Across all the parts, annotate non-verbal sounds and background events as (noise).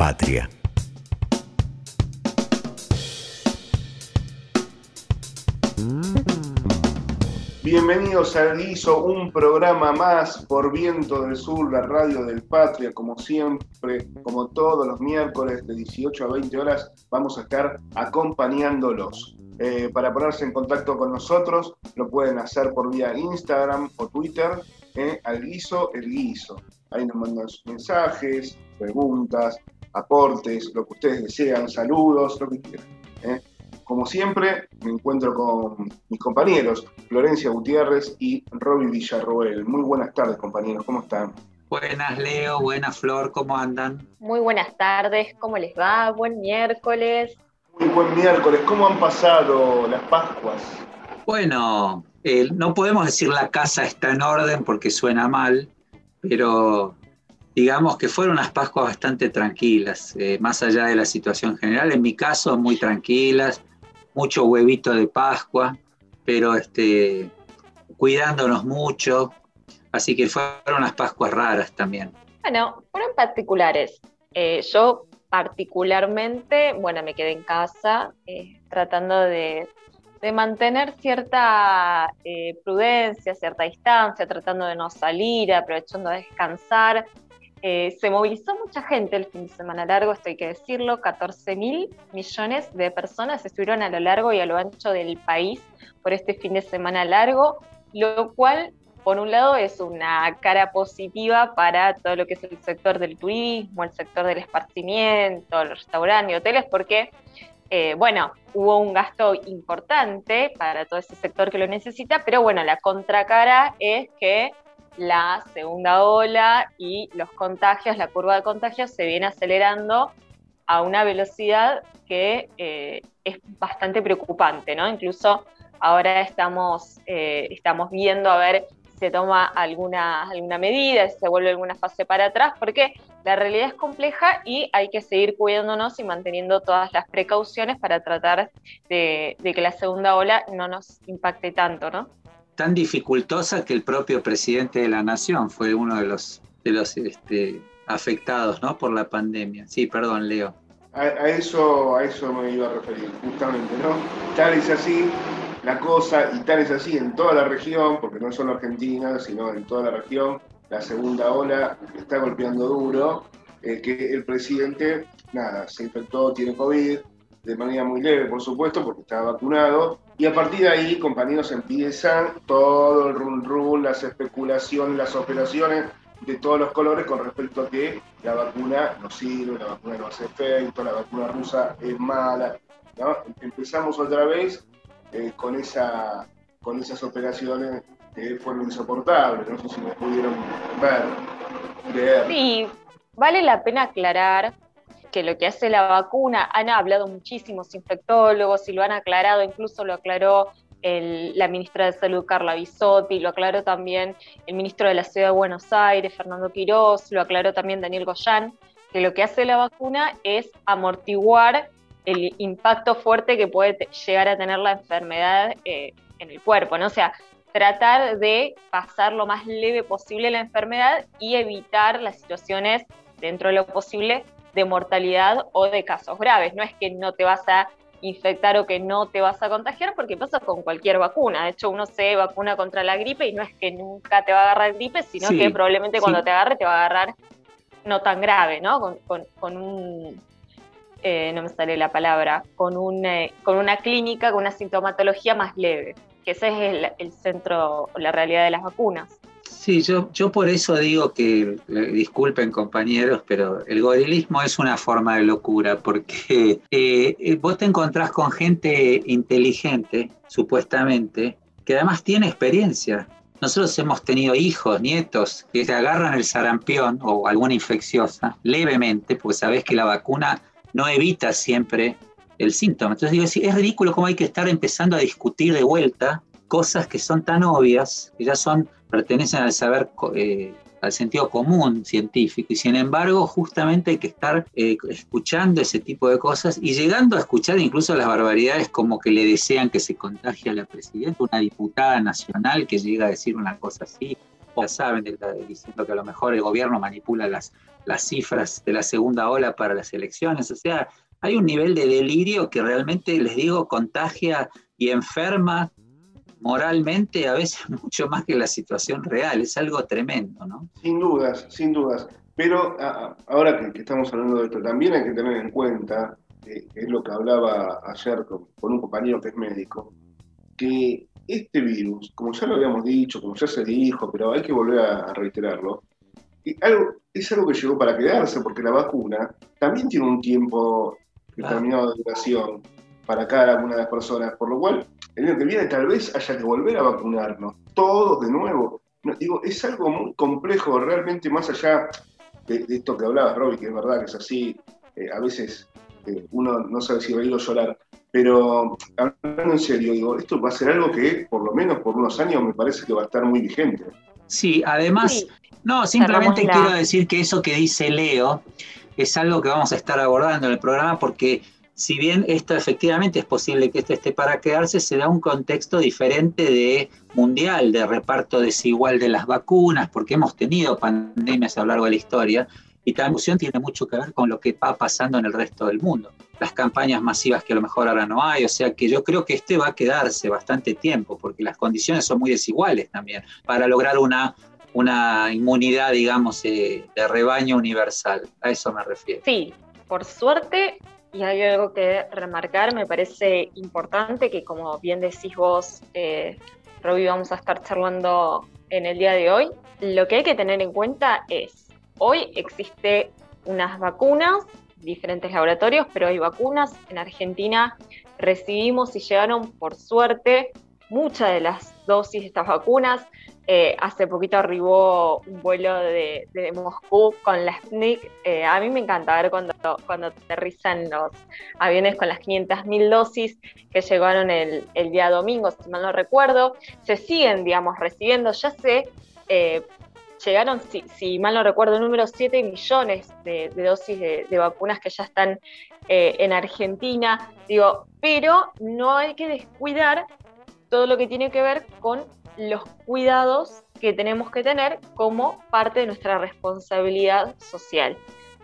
patria. Bienvenidos al Guiso, un programa más por Viento del Sur, la radio del Patria, como siempre, como todos los miércoles de 18 a 20 horas, vamos a estar acompañándolos. Eh, para ponerse en contacto con nosotros, lo pueden hacer por vía Instagram o Twitter, eh, al guiso, el guiso. Ahí nos mandan sus mensajes, preguntas, aportes, lo que ustedes desean, saludos, lo que quieran. Eh. Como siempre, me encuentro con mis compañeros, Florencia Gutiérrez y Roby Villarroel. Muy buenas tardes, compañeros, ¿cómo están? Buenas, Leo, buenas, Flor, ¿cómo andan? Muy buenas tardes, ¿cómo les va? Buen miércoles. Muy buen miércoles, ¿cómo han pasado las Pascuas? Bueno, eh, no podemos decir la casa está en orden porque suena mal, pero digamos que fueron unas Pascuas bastante tranquilas, eh, más allá de la situación general. En mi caso, muy tranquilas, mucho huevito de Pascua, pero este, cuidándonos mucho. Así que fueron unas Pascuas raras también. Bueno, fueron particulares. Eh, yo particularmente, bueno, me quedé en casa eh, tratando de, mantener cierta prudencia, cierta distancia, tratando de no salir, aprovechando a descansar. Eh, se movilizó mucha gente el fin de semana largo, esto hay que decirlo, 14 mil millones de personas estuvieron a lo largo y a lo ancho del país por este fin de semana largo, lo cual, por un lado, es una cara positiva para todo lo que es el sector del turismo, el sector del esparcimiento, los restaurantes y hoteles, porque, eh, bueno, hubo un gasto importante para todo ese sector que lo necesita, pero bueno, la contracara es que la segunda ola y los contagios, la curva de contagios se viene acelerando a una velocidad que eh, es bastante preocupante, ¿no? Incluso ahora estamos, eh, estamos viendo a ver si se toma alguna, alguna medida, si se vuelve alguna fase para atrás, porque la realidad es compleja y hay que seguir cuidándonos y manteniendo todas las precauciones para tratar de, de que la segunda ola no nos impacte tanto, ¿no? Tan dificultosa que el propio presidente de la nación fue uno de los, de los este, afectados ¿no? por la pandemia. Sí, perdón, Leo. A, eso, a eso me iba a referir, justamente, ¿no? Tal es así la cosa y tal es así en toda la región, porque no solo Argentina, sino en toda la región, la segunda ola está golpeando duro, eh, que el presidente, nada, se infectó, tiene COVID, de manera muy leve, por supuesto, porque está vacunado, y a partir de ahí, compañeros, empiezan todo el run run, las especulaciones, las operaciones de todos los colores con respecto a que la vacuna no sirve, la vacuna no hace efecto, la vacuna rusa es mala. Empezamos otra vez eh, con, esa, con esas operaciones que fueron insoportables, no sé si me pudieron ver, leer. Sí, vale la pena aclarar que lo que hace la vacuna, han hablado muchísimos infectólogos y lo han aclarado, incluso lo aclaró la ministra de Salud Carla Bisotti, lo aclaró también el ministro de la Ciudad de Buenos Aires, Fernando Quirós, lo aclaró también Daniel Goyán, que lo que hace la vacuna es amortiguar el impacto fuerte que puede llegar a tener la enfermedad eh, en el cuerpo, ¿no? O sea, tratar de pasar lo más leve posible la enfermedad y evitar las situaciones dentro de lo posible de mortalidad o de casos graves. No es que no te vas a infectar o que no te vas a contagiar, porque pasa con cualquier vacuna. De hecho, uno se vacuna contra la gripe y no es que nunca te va a agarrar gripe, sino que probablemente cuando te agarre te va a agarrar no tan grave, ¿no? Con, un, eh, no me sale la palabra, con, un, eh, con una clínica, con una sintomatología más leve, que ese es el, el centro, la realidad de las vacunas. Sí, yo, yo por eso digo que, eh, disculpen compañeros, pero el gorilismo es una forma de locura, porque (laughs) eh, eh, vos te encontrás con gente inteligente, supuestamente, que además tiene experiencia. Nosotros hemos tenido hijos, nietos, que se agarran el sarampión o alguna infecciosa levemente, porque sabés que la vacuna no evita siempre el síntoma. Entonces digo, es ridículo cómo hay que estar empezando a discutir de vuelta cosas que son tan obvias, que ya son pertenecen al saber, eh, al sentido común científico, y sin embargo justamente hay que estar eh, escuchando ese tipo de cosas y llegando a escuchar incluso las barbaridades como que le desean que se contagie a la presidenta, una diputada nacional que llega a decir una cosa así. ya saben, diciendo que a lo mejor el gobierno manipula las, las cifras de la segunda ola para las elecciones. O sea, hay un nivel de delirio que realmente, les digo, contagia y enferma moralmente a veces (laughs) mucho más que la situación real. Es algo tremendo, ¿no? Sin dudas, sin dudas. Pero ahora que, estamos hablando de esto, también hay que tener en cuenta, que es lo que hablaba ayer con, un compañero que es médico, que este virus, como ya lo habíamos dicho, como ya se dijo, pero hay que volver a, reiterarlo, algo, es algo que llegó para quedarse, porque la vacuna también tiene un tiempo determinado de duración para cada una de las personas, por lo cual el año que viene tal vez haya que volver a vacunarnos, todos de nuevo. digo, es algo muy complejo, realmente más allá de, esto que hablabas, Robbie, que es verdad que es así, eh, a veces eh, uno no sabe si reír o llorar, pero hablando en serio, digo, esto va a ser algo que por lo menos por unos años me parece que va a estar muy vigente. Sí, además, no, simplemente quiero decir que eso que dice Leo es algo que vamos a estar abordando en el programa porque si bien esto efectivamente es posible que esto esté para quedarse, se da un contexto diferente de mundial, de reparto desigual de las vacunas, porque hemos tenido pandemias a lo largo de la historia, y tal emoción tiene mucho que ver con lo que va pasando en el resto del mundo. Las campañas masivas que a lo mejor ahora no hay, o sea que yo creo que este va a quedarse bastante tiempo, porque las condiciones son muy desiguales también, para lograr una, una inmunidad, digamos, eh, de rebaño universal. A eso me refiero. Sí, por suerte y hay algo que remarcar, me parece importante que como bien decís vos, eh, Robbie, vamos a estar charlando en el día de hoy. Lo que hay que tener en cuenta es, hoy existe unas vacunas, diferentes laboratorios, pero hay vacunas. En Argentina recibimos y llegaron, por suerte, muchas de las dosis de estas vacunas. Eh, hace poquito arribó un vuelo de, Moscú con la Sputnik. Eh, a mí me encanta ver cuando, cuando aterrizan los aviones con las 500.000 dosis que llegaron el, día domingo, si mal no recuerdo. Se siguen, digamos, recibiendo, ya sé, eh, llegaron, si, mal no recuerdo, número 7 millones de, dosis de, de, vacunas que ya están en Argentina. Digo, pero no hay que descuidar todo lo que tiene que ver con los cuidados que tenemos que tener como parte de nuestra responsabilidad social,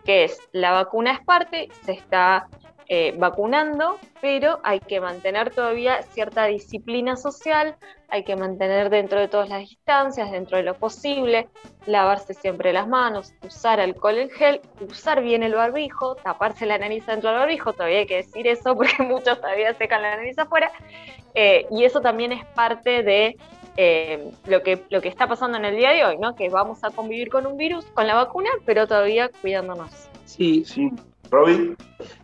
que es la vacuna es parte, se está eh, vacunando, pero hay que mantener todavía cierta disciplina social, hay que mantener dentro de todas las distancias, dentro de lo posible, lavarse siempre las manos, usar alcohol en gel, usar bien el barbijo, taparse la nariz dentro del barbijo, todavía hay que decir eso porque (laughs) muchos todavía secan la nariz afuera, eh, y eso también es parte de eh, lo, que, lo que está pasando en el día de hoy, ¿no? Que vamos a convivir con un virus, con la vacuna, pero todavía cuidándonos. Sí, sí. Robin.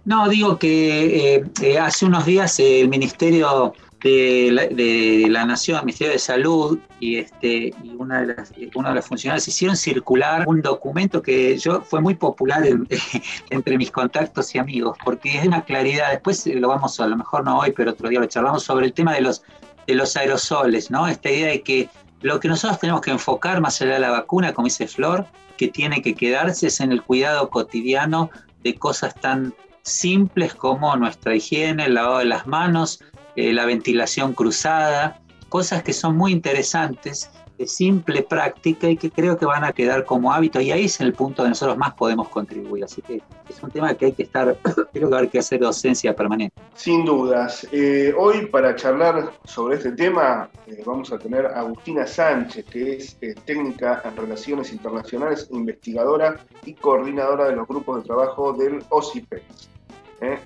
No, digo que eh, eh, hace unos días el Ministerio de la, Nación, el Ministerio de Salud y, este, y una de las, uno de los funcionarios hicieron circular un documento que yo fue muy popular (laughs) entre mis contactos y amigos, porque es una claridad, después lo vamos a, a lo mejor no hoy, pero otro día lo charlamos sobre el tema de los de los aerosoles, ¿no? Esta idea de que lo que nosotros tenemos que enfocar más allá de la vacuna, como dice Flor, que tiene que quedarse es en el cuidado cotidiano de cosas tan simples como nuestra higiene, el lavado de las manos, eh, la ventilación cruzada, cosas que son muy interesantes simple práctica y que creo que van a quedar como hábito y ahí es el punto donde nosotros más podemos contribuir. Así que es un tema que hay que estar, (coughs) creo que hay que hacer docencia permanente. Sin dudas. Eh, hoy para charlar sobre este tema eh, vamos a tener a Agustina Sánchez, que es eh, técnica en relaciones internacionales, investigadora y coordinadora de los grupos de trabajo del OCIPEX.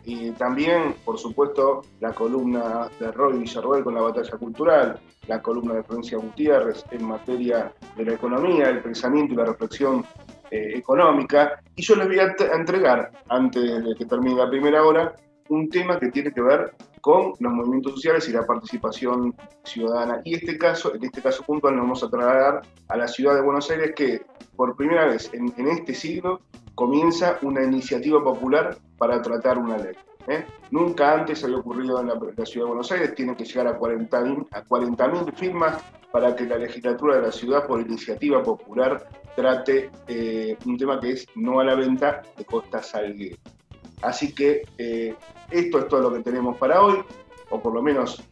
Y también, por supuesto, la columna de Roy Villarroel con la batalla cultural, la columna de Provincia Gutiérrez en materia de la economía, el pensamiento y la reflexión eh, económica. Y yo les voy a, entregar, antes de que termine la primera hora, un tema que tiene que ver con los movimientos sociales y la participación ciudadana. Y este caso, en este caso puntual nos vamos a trasladar a la ciudad de Buenos Aires que por primera vez en, en este siglo comienza una iniciativa popular para tratar una ley. ¿eh? Nunca antes había ocurrido en la, ciudad de Buenos Aires, tienen que llegar a 40.000 a 40 firmas para que la legislatura de la ciudad, por iniciativa popular, trate eh, un tema que es no a la venta de Costa Salguero. Así que eh, esto es todo lo que tenemos para hoy, o por lo menos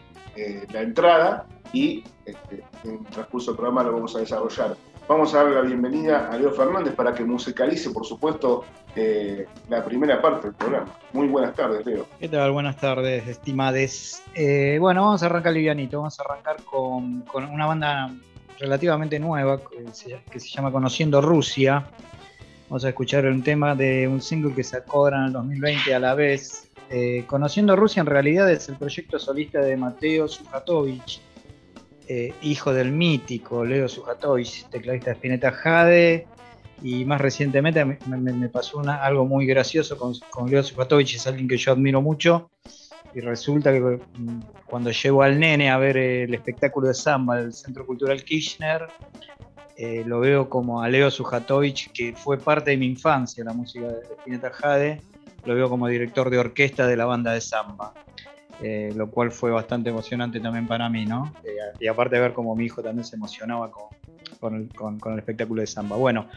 la entrada, y este, en el transcurso del programa lo vamos a desarrollar vamos a darle la bienvenida a Leo Fernández para que musicalice, por supuesto, eh, la primera parte del programa. Muy buenas tardes, Leo. ¿Qué tal? Buenas tardes, estimades. Eh, bueno, vamos a arrancar livianito, vamos a arrancar con, una banda relativamente nueva que se, llama Conociendo Rusia. Vamos a escuchar un tema de un single que sacó en el 2020 a la vez. Eh, Conociendo Rusia en realidad es el proyecto solista de Mateo Sujatovich, eh, hijo del mítico Leo Sujatovich, tecladista de Spinetta Jade, y más recientemente me, pasó algo muy gracioso con, Leo Sujatovich, es alguien que yo admiro mucho, y resulta que mm, cuando llevo al nene a ver el espectáculo de samba del Centro Cultural Kirchner, eh, lo veo como a Leo Sujatovich, que fue parte de mi infancia, la música de Spinetta Jade, lo veo como director de orquesta de la banda de samba. Eh, lo cual fue bastante emocionante también para mí, ¿no? Eh, y aparte de ver cómo mi hijo también se emocionaba con, el, espectáculo de samba. Bueno,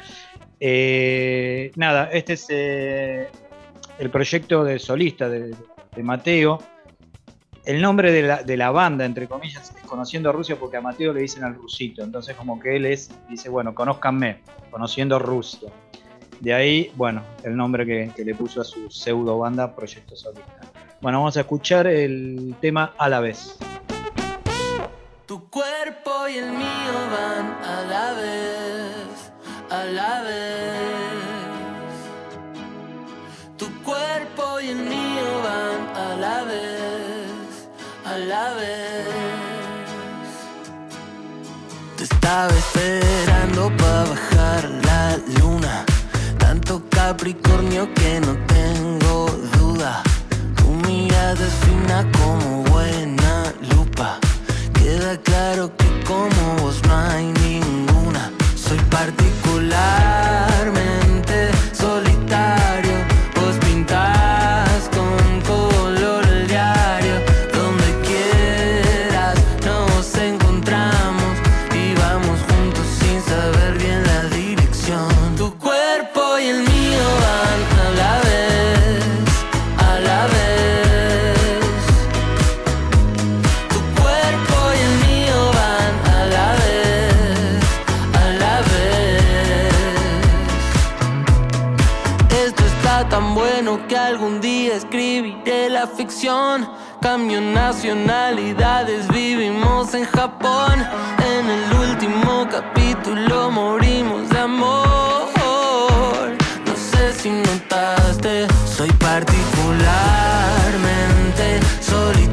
eh, nada, este es el proyecto de solista de, Mateo. El nombre de la, banda, entre comillas, es Conociendo a Rusia porque a Mateo le dicen al rusito. Entonces como que él es, dice, bueno, conózcanme, Conociendo Rusia. De ahí, bueno, el nombre que, que le puso a su pseudo banda, Proyecto Solista. Bueno, vamos a escuchar el tema a la vez. Tu cuerpo y el mío van a la vez, a la vez. Tu cuerpo y el mío van a la vez, a la vez. Te estaba esperando para bajar la luna, tanto Capricornio que no duda mirada es fina como buena lupa. Queda claro que como vos no hay ninguna. Soy particularmente Cambio nacionalidades, vivimos en Japón. En el último capítulo morimos de amor. No sé si notaste, soy particularmente solitario.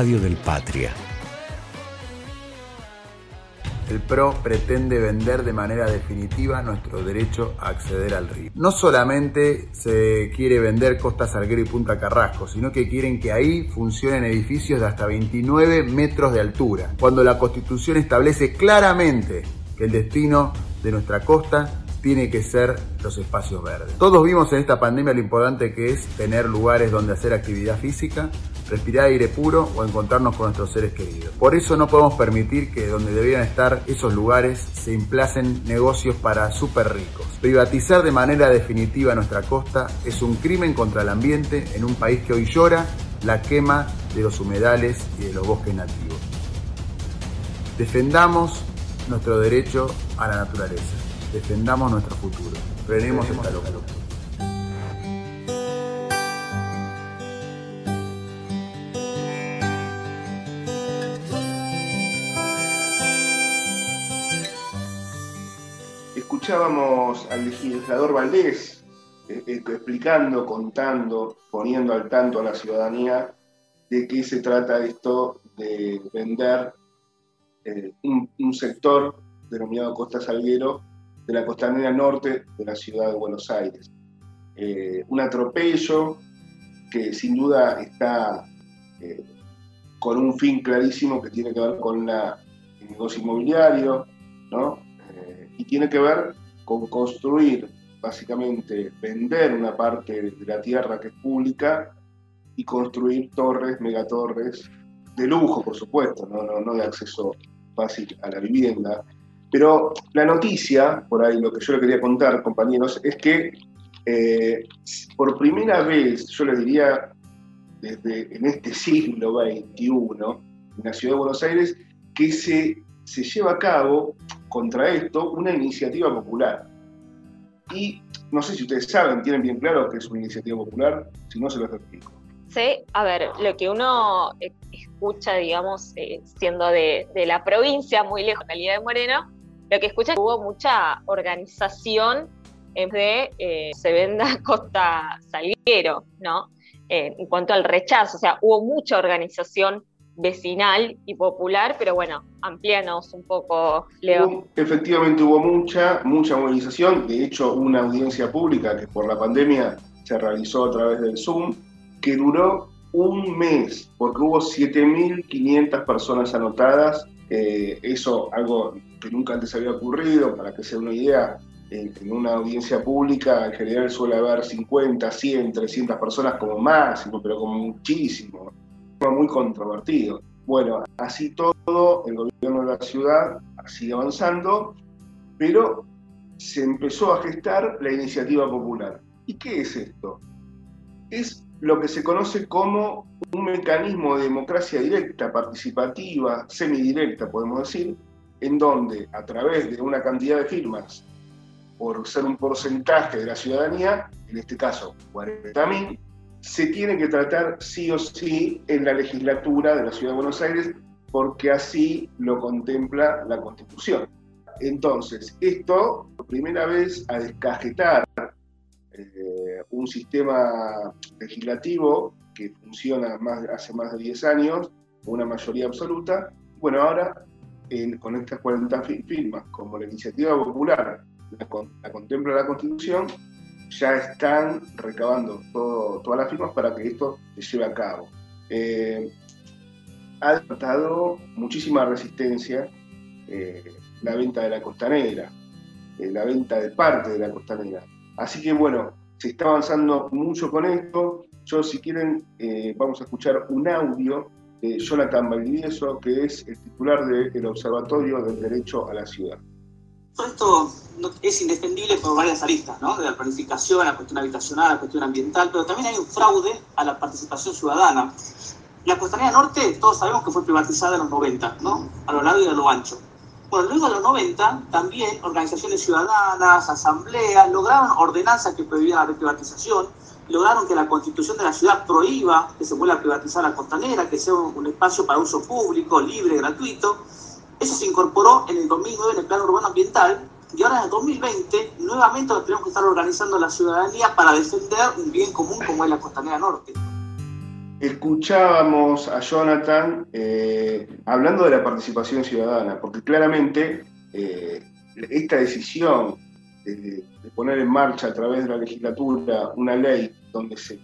Del Patria. El PRO pretende vender de manera definitiva nuestro derecho a acceder al río. No solamente se quiere vender Costa Salguero y Punta Carrasco, sino que quieren que ahí funcionen edificios de hasta 29 metros de altura, cuando la Constitución establece claramente que el destino de nuestra costa tiene que ser los espacios verdes. Todos vimos en esta pandemia lo importante que es tener lugares donde hacer actividad física, respirar aire puro o encontrarnos con nuestros seres queridos. Por eso no podemos permitir que donde deberían estar esos lugares se emplacen negocios para súper ricos. Privatizar de manera definitiva nuestra costa es un crimen contra el ambiente en un país que hoy llora la quema de los humedales y de los bosques nativos. Defendamos nuestro derecho a la naturaleza. Defendamos nuestro futuro. Frenemos esta locura. Escuchábamos al legislador Valdés eh, eh, explicando, contando, poniendo al tanto a la ciudadanía de qué se trata esto de vender eh, un, sector denominado Costa Salguero de la costanera norte de la ciudad de Buenos Aires. Un atropello que sin duda está con un fin clarísimo que tiene que ver con la, el negocio inmobiliario, ¿no? Y tiene que ver con construir, básicamente, vender una parte de la tierra que es pública y construir torres, megatorres, de lujo, por supuesto, no, no, no de acceso fácil a la vivienda, pero la noticia, por ahí lo que yo le quería contar, compañeros, es que eh, por primera vez, yo le diría, desde en este siglo XXI, en la ciudad de Buenos Aires, que se, se lleva a cabo contra esto una iniciativa popular. Y no sé si ustedes saben, tienen bien claro que es una iniciativa popular, si no se los explico. Sí, a ver, lo que uno escucha, digamos, eh, siendo de, de, la provincia, muy lejos de la Liga de Moreno, lo que escucha es que hubo mucha organización en de eh, se venda (laughs) Costa Salguero, ¿no? Eh, en cuanto al rechazo, o sea, hubo mucha organización vecinal y popular, pero bueno, amplíanos un poco, Leo. Efectivamente hubo mucha, mucha movilización, de hecho una audiencia pública que por la pandemia se realizó a través del Zoom, que duró un mes, porque hubo 7.500 personas anotadas, eh, eso algo que nunca antes había ocurrido, para que sea una idea, en, en, una audiencia pública en general suele haber 50, 100, 300 personas como máximo, pero como muchísimo, muy controvertido. Bueno, así todo, el gobierno de la ciudad sigue avanzando, pero se empezó a gestar la iniciativa popular. ¿Y qué es esto? Es lo que se conoce como un mecanismo de democracia directa, participativa, semidirecta, podemos decir, en donde a través de una cantidad de firmas, por ser un porcentaje de la ciudadanía, en este caso 40.000, se tiene que tratar sí o sí en la legislatura de la Ciudad de Buenos Aires, porque así lo contempla la Constitución. Entonces, esto, por primera vez, a descajetar eh, un sistema legislativo que funciona hace más de 10 años, una mayoría absoluta, bueno, ahora en, con estas 40 firmas, como la iniciativa popular la, la contempla la Constitución, ya están recabando todo, todas las firmas para que esto se lleve a cabo. Eh, ha despertado muchísima resistencia eh, la venta de la costanera, eh, la venta de parte de la costanera. Así que bueno, se está avanzando mucho con esto. Yo, si quieren, vamos a escuchar un audio de Jonathan Valdivieso, que es el titular del Observatorio del Derecho a la Ciudad. Todo esto es indefendible por varias aristas, ¿no? De la planificación, la cuestión habitacional, la cuestión ambiental, pero también hay un fraude a la participación ciudadana. La Costanera Norte, todos sabemos que fue privatizada en los 90, ¿no? A lo largo y a lo ancho. Bueno, luego de los 90, también organizaciones ciudadanas, asambleas, lograron ordenanzas que prohibían la privatización, lograron que la constitución de la ciudad prohíba que se vuelva a privatizar la costanera, que sea un espacio para uso público, libre, gratuito. Eso se incorporó en el 2009 en el Plan Urbano Ambiental y ahora en el 2020 nuevamente lo tenemos que estar organizando la ciudadanía para defender un bien común como es la costanera norte. Escuchábamos a Jonathan eh, hablando de la participación ciudadana, porque claramente eh, esta decisión de, de, poner en marcha a través de la legislatura una ley donde se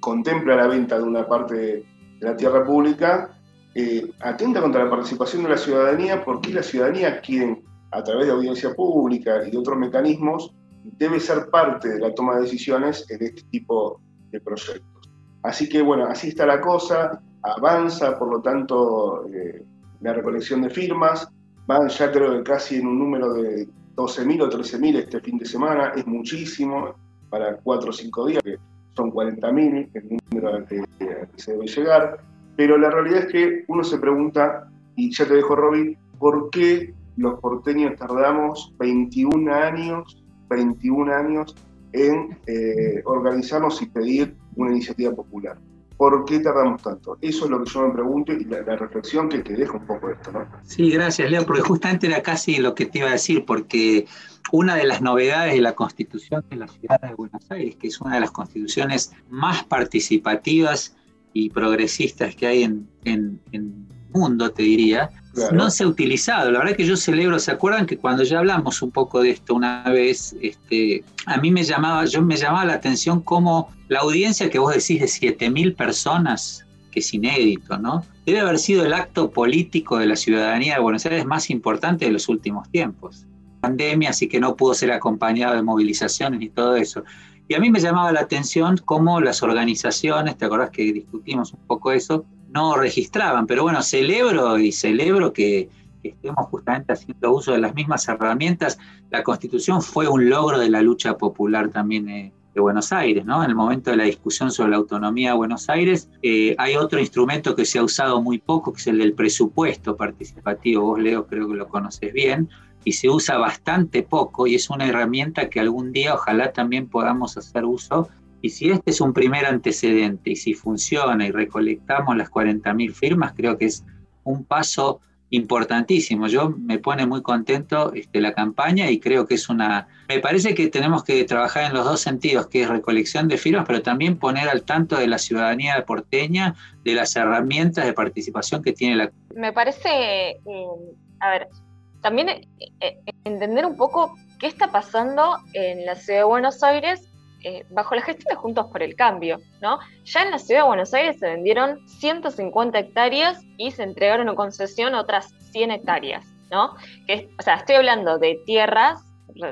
contempla la venta de una parte de la tierra pública eh, atenta contra la participación de la ciudadanía porque la ciudadanía quien a través de audiencia pública y de otros mecanismos debe ser parte de la toma de decisiones en este tipo de proyectos. Así que bueno, así está la cosa, avanza por lo tanto eh, la recolección de firmas, van ya creo que casi en un número de 12.000 o 13.000 este fin de semana, es muchísimo para 4 o 5 días, que son 40.000 el número al que, que se debe llegar, pero la realidad es que uno se pregunta y ya te dejo, Robin, ¿por qué los porteños tardamos 21 años, 21 años en eh, organizarnos y pedir una iniciativa popular? ¿Por qué tardamos tanto? Eso es lo que yo me pregunto y la, reflexión que te dejo un poco esto, ¿no? Sí, gracias, Leo, porque justamente era casi lo que te iba a decir, porque una de las novedades de la Constitución de la Ciudad de Buenos Aires, que es una de las constituciones más participativas y progresistas que hay en, en, en mundo, te diría, no se ha utilizado. La verdad que yo celebro, ¿se acuerdan que cuando ya hablamos un poco de esto una vez, este, a mí me llamaba, yo me llamaba la atención cómo la audiencia que vos decís de 7.000 personas, que es inédito, ¿no? Debe haber sido el acto político de la ciudadanía de Buenos Aires más importante de los últimos tiempos. Pandemia, así que no pudo ser acompañado de movilizaciones ni todo eso. Y a mí me llamaba la atención cómo las organizaciones, ¿te acordás que discutimos un poco eso? no registraban. Pero bueno, celebro y celebro que, estemos justamente haciendo uso de las mismas herramientas. La constitución fue un logro de la lucha popular también eh, de Buenos Aires, ¿no? En el momento de la discusión sobre la autonomía de Buenos Aires, eh, hay otro instrumento que se ha usado muy poco, que es el del presupuesto participativo. Vos, Leo, creo que lo conoces bien, y se usa bastante poco, y es una herramienta que algún día ojalá también podamos hacer uso y si este es un primer antecedente y si funciona y recolectamos las 40.000 firmas, creo que es un paso importantísimo. Yo me pone muy contento este, la campaña y creo que es una... Me parece que tenemos que trabajar en los dos sentidos, que es recolección de firmas, pero también poner al tanto de la ciudadanía porteña, de las herramientas de participación que tiene la... Me parece, eh, a ver, también eh, eh, entender un poco qué está pasando en la ciudad de Buenos Aires eh, bajo la gestión de Juntos por el Cambio, ¿no? Ya en la ciudad de Buenos Aires se vendieron 150 hectáreas y se entregaron en concesión otras 100 hectáreas, ¿no? Que o sea, estoy hablando de tierras,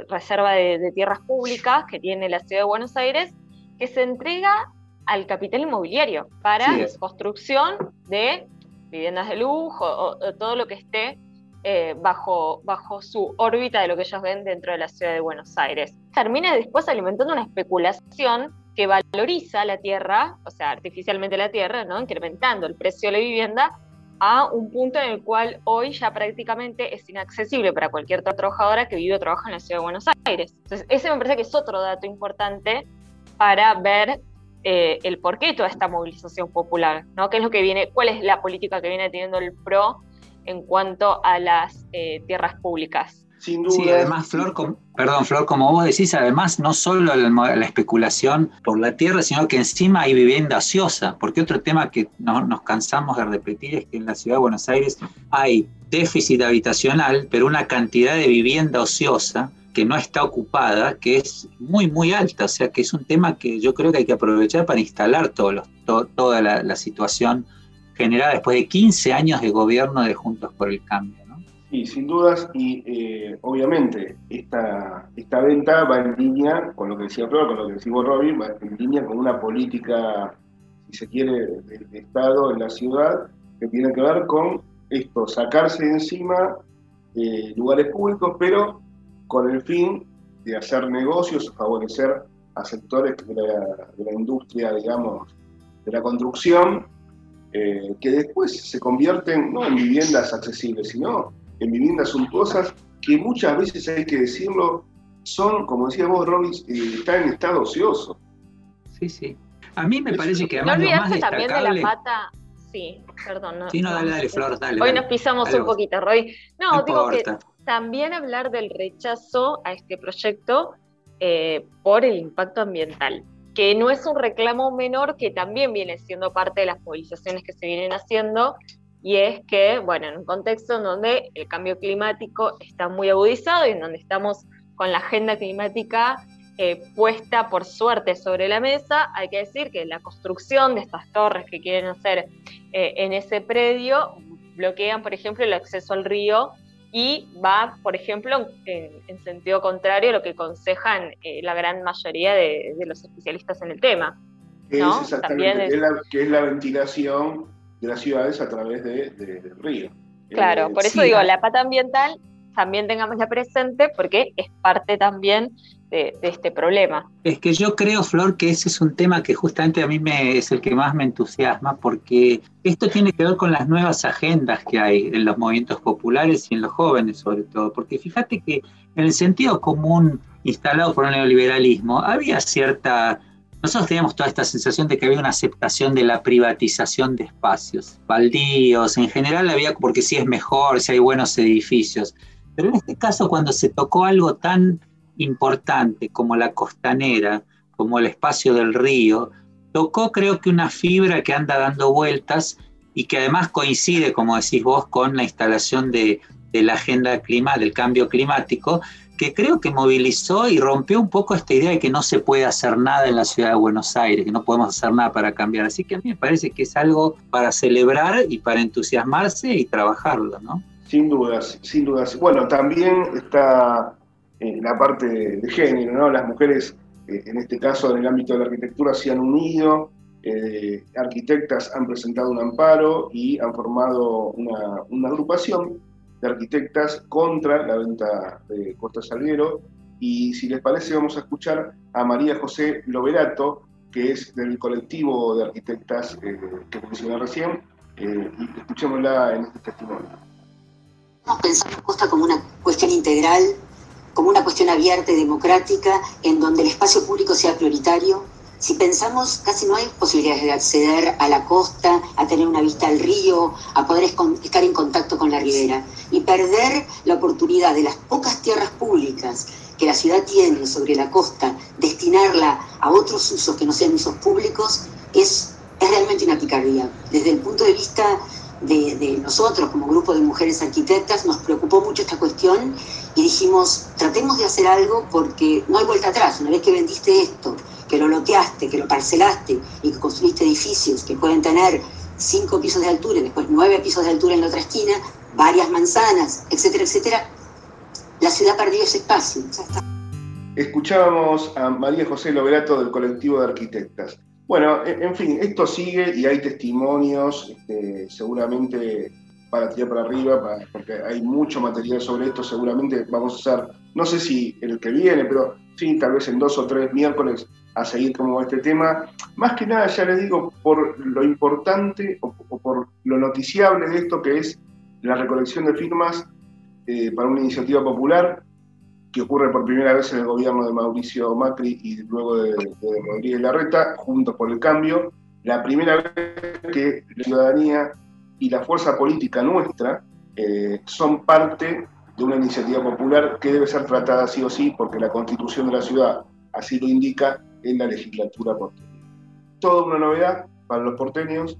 reserva de, tierras públicas que tiene la ciudad de Buenos Aires, que se entrega al capital inmobiliario para construcción de viviendas de lujo o todo lo que esté eh, bajo, bajo su órbita de lo que ellos ven dentro de la ciudad de Buenos Aires. Termina después alimentando una especulación que valoriza la tierra, o sea, artificialmente la tierra, ¿no? incrementando el precio de la vivienda a un punto en el cual hoy ya prácticamente es inaccesible para cualquier trabajadora que vive o trabaja en la ciudad de Buenos Aires. Entonces, ese me parece que es otro dato importante para ver eh, el porqué de toda esta movilización popular, ¿no? ¿Qué es lo que viene, cuál es la política que viene teniendo el PRO en cuanto a las eh, tierras públicas. Sin duda. Sí, además, Flor, perdón, Flor, como vos decís, además no solo la, especulación por la tierra, sino que encima hay vivienda ociosa, porque otro tema que no, nos cansamos de repetir es que en la ciudad de Buenos Aires hay déficit habitacional, pero una cantidad de vivienda ociosa que no está ocupada, que es muy, muy alta, o sea que es un tema que yo creo que hay que aprovechar para instalar todo toda la, la situación generada después de 15 años de gobierno de Juntos por el Cambio. ¿no? Sí, sin dudas, y eh, obviamente esta, venta va en línea con lo que decía Flor, con lo que decimos Robin, va en línea con una política, si se quiere, del Estado en la ciudad, que tiene que ver con esto, sacarse de encima eh, lugares públicos, pero con el fin de hacer negocios, favorecer a sectores de la industria, digamos, de la construcción, eh, que después se convierten no en viviendas accesibles, sino en viviendas suntuosas que muchas veces hay que decirlo, son, como decía vos, Robis, eh, están en estado ocioso. Sí, sí. A mí me parece que además. No olvidaste también de la pata. Sí, perdón. No, sí, no, dale, dale, Flor, dale. Hoy nos pisamos un poquito, Roy. No, digo que también hablar del rechazo a este proyecto eh, por el impacto ambiental que no es un reclamo menor, que también viene siendo parte de las movilizaciones que se vienen haciendo, y es que, bueno, en un contexto en donde el cambio climático está muy agudizado y en donde estamos con la agenda climática eh, puesta por suerte sobre la mesa, hay que decir que la construcción de estas torres que quieren hacer eh, en ese predio bloquean, por ejemplo, el acceso al río y va, por ejemplo, en, sentido contrario a lo que aconsejan eh, la gran mayoría de, los especialistas en el tema. Es la, que es la ventilación de las ciudades a través de, del río. Claro, eh, por eso digo, la pata ambiental también tengámosla presente porque es parte también de, este problema. Es que yo creo, Flor, que ese es un tema que justamente a mí me, es el que más me entusiasma, porque esto tiene que ver con las nuevas agendas que hay en los movimientos populares y en los jóvenes sobre todo, porque fíjate que en el sentido común instalado por el neoliberalismo había cierta... Nosotros teníamos toda esta sensación de que había una aceptación de la privatización de espacios, baldíos, en general había porque si es mejor, si hay buenos edificios. Pero en este caso, cuando se tocó algo tan importante como la costanera, como el espacio del río, tocó creo que una fibra que anda dando vueltas y que además coincide, como decís vos, con la instalación de, la agenda clima, del cambio climático, que creo que movilizó y rompió un poco esta idea de que no se puede hacer nada en la ciudad de Buenos Aires, que no podemos hacer nada para cambiar. Así que a mí me parece que es algo para celebrar y para entusiasmarse y trabajarlo, ¿no? Sin dudas, sin dudas. Bueno, también está eh, la parte de, género, ¿no? Las mujeres, eh, en este caso en el ámbito de la arquitectura, se han unido, eh, arquitectas han presentado un amparo y han formado una, una, agrupación de arquitectas contra la venta de Costa Salguero. Y si les parece, vamos a escuchar a María José Loverato, que es del colectivo de arquitectas que mencioné recién, y escuchémosla en este testimonio pensar la costa como una cuestión integral, como una cuestión abierta y democrática, en donde el espacio público sea prioritario. Si pensamos, casi no hay posibilidades de acceder a la costa, a tener una vista al río, a poder estar en contacto con la ribera. Y perder la oportunidad de las pocas tierras públicas que la ciudad tiene sobre la costa, destinarla a otros usos que no sean usos públicos, es, es realmente una picardía. Desde el punto de vista de, nosotros como grupo de mujeres arquitectas nos preocupó mucho esta cuestión y dijimos, tratemos de hacer algo porque no hay vuelta atrás. Una vez que vendiste esto, que lo loteaste, que lo parcelaste y que construiste edificios que pueden tener cinco pisos de altura y después nueve pisos de altura en la otra esquina, varias manzanas, etcétera, etcétera, la ciudad perdió ese espacio. Escuchábamos a María José Loverato del colectivo de arquitectas. Bueno, en fin, esto sigue y hay testimonios, este, seguramente para tirar para arriba, porque hay mucho material sobre esto, seguramente vamos a hacer, no sé si el que viene, pero sí, tal vez en dos o tres miércoles a seguir como este tema. Más que nada, ya les digo, por lo importante o, por lo noticiable de esto que es la recolección de firmas eh, para una iniciativa popular que ocurre por primera vez en el gobierno de Mauricio Macri y luego de, Rodríguez Larreta, juntos por el cambio, la primera vez que la ciudadanía y la fuerza política nuestra eh, son parte de una iniciativa popular que debe ser tratada sí o sí, porque la constitución de la ciudad así lo indica en la legislatura porteña. Toda una novedad para los porteños,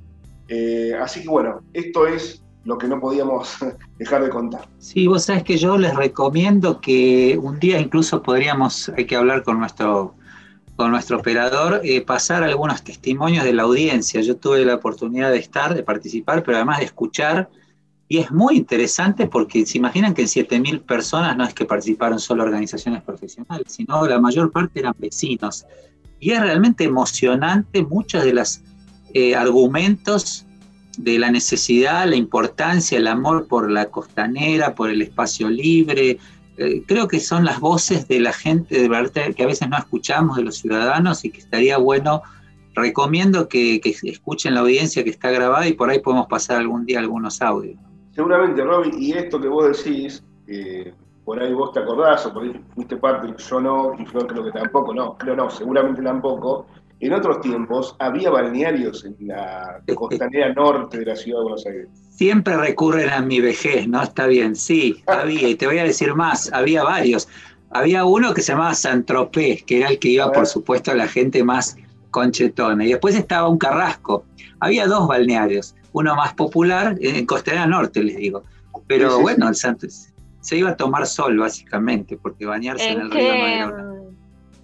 eh, así que bueno, esto es lo que no podíamos (laughs) dejar de contar. Sí, vos sabés que yo les recomiendo que un día incluso podríamos, hay que hablar con nuestro, con nuestro operador, eh, pasar algunos testimonios de la audiencia. Yo tuve la oportunidad de estar, de participar, pero además de escuchar. Y es muy interesante porque se imaginan que en 7.000 personas no es que participaron solo organizaciones profesionales, sino la mayor parte eran vecinos. Y es realmente emocionante muchos de los eh, argumentos de la necesidad, la importancia, el amor por la costanera, por el espacio libre. Eh, creo que son las voces de la gente de verdad que a veces no escuchamos de los ciudadanos y que estaría bueno. Recomiendo que, escuchen la audiencia que está grabada y por ahí podemos pasar algún día algunos audios. Seguramente, Robin, y esto que vos decís, eh, por ahí vos te acordás o por ahí fuiste parte, yo no, y yo creo que tampoco, no, creo no, seguramente tampoco, en otros tiempos había balnearios en la costanera (laughs) norte de la ciudad de Buenos Aires. Siempre recurren a mi vejez, ¿no? Está bien, sí, había, y te voy a decir más, había varios. Había uno que se llamaba San Tropez, que era el que iba, por supuesto, a la gente más conchetona. Y después estaba un Carrasco. Había dos balnearios, uno más popular, en Costanera Norte, les digo. Pero bueno, el Santos se iba a tomar sol, básicamente, porque bañarse en, el río no era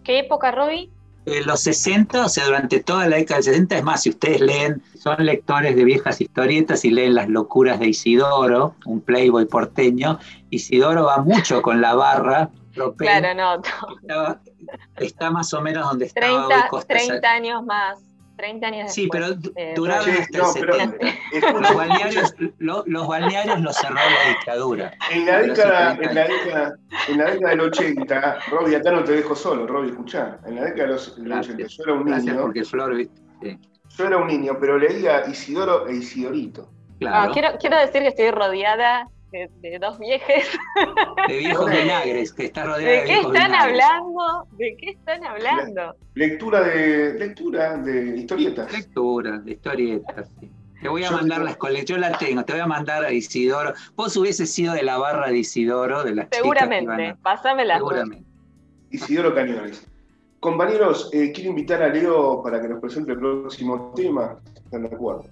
¿Qué época, Roby? En los 60, o sea, durante toda la década del 60, es más, si ustedes leen, son lectores de viejas historietas y leen Las locuras de Isidoro, un playboy porteño, Isidoro va mucho con la barra. Claro, no. Está, más o menos donde estaba 30, 30 años más. 30 años Sí, pero después. du- Eh, duraron Che, hasta no, el pero 70. escucha, Los balnearios, lo- los balnearios los cerró la dictadura. En la Pero década, hace 30 en la década, en la década del 80, Robbie, acá no te dejo solo, Robbie, escuchá. En la década del los- Gracias. 80, yo era un Gracias niño, porque Flor, sí, yo era un niño, pero leía Isidoro e Isidorito. Ah, claro, quiero, quiero decir que estoy rodeada de, de dos viejes. de viejos vinagres, que está rodeada de, ¿De qué viejos están vinagres. hablando? ¿De qué están hablando? Lectura de, lectura de historietas. Lectura, de historietas, sí. Te voy a Yo mandar tengo- las colecciones, yo la tengo, te voy a mandar a Isidoro. Vos hubieses sido de la barra de Isidoro, de las Seguramente. a- Pásame las dos. Seguramente. Isidoro Cañones. Compañeros, eh, quiero invitar a Leo para que nos presente el próximo tema. ¿Están de acuerdo?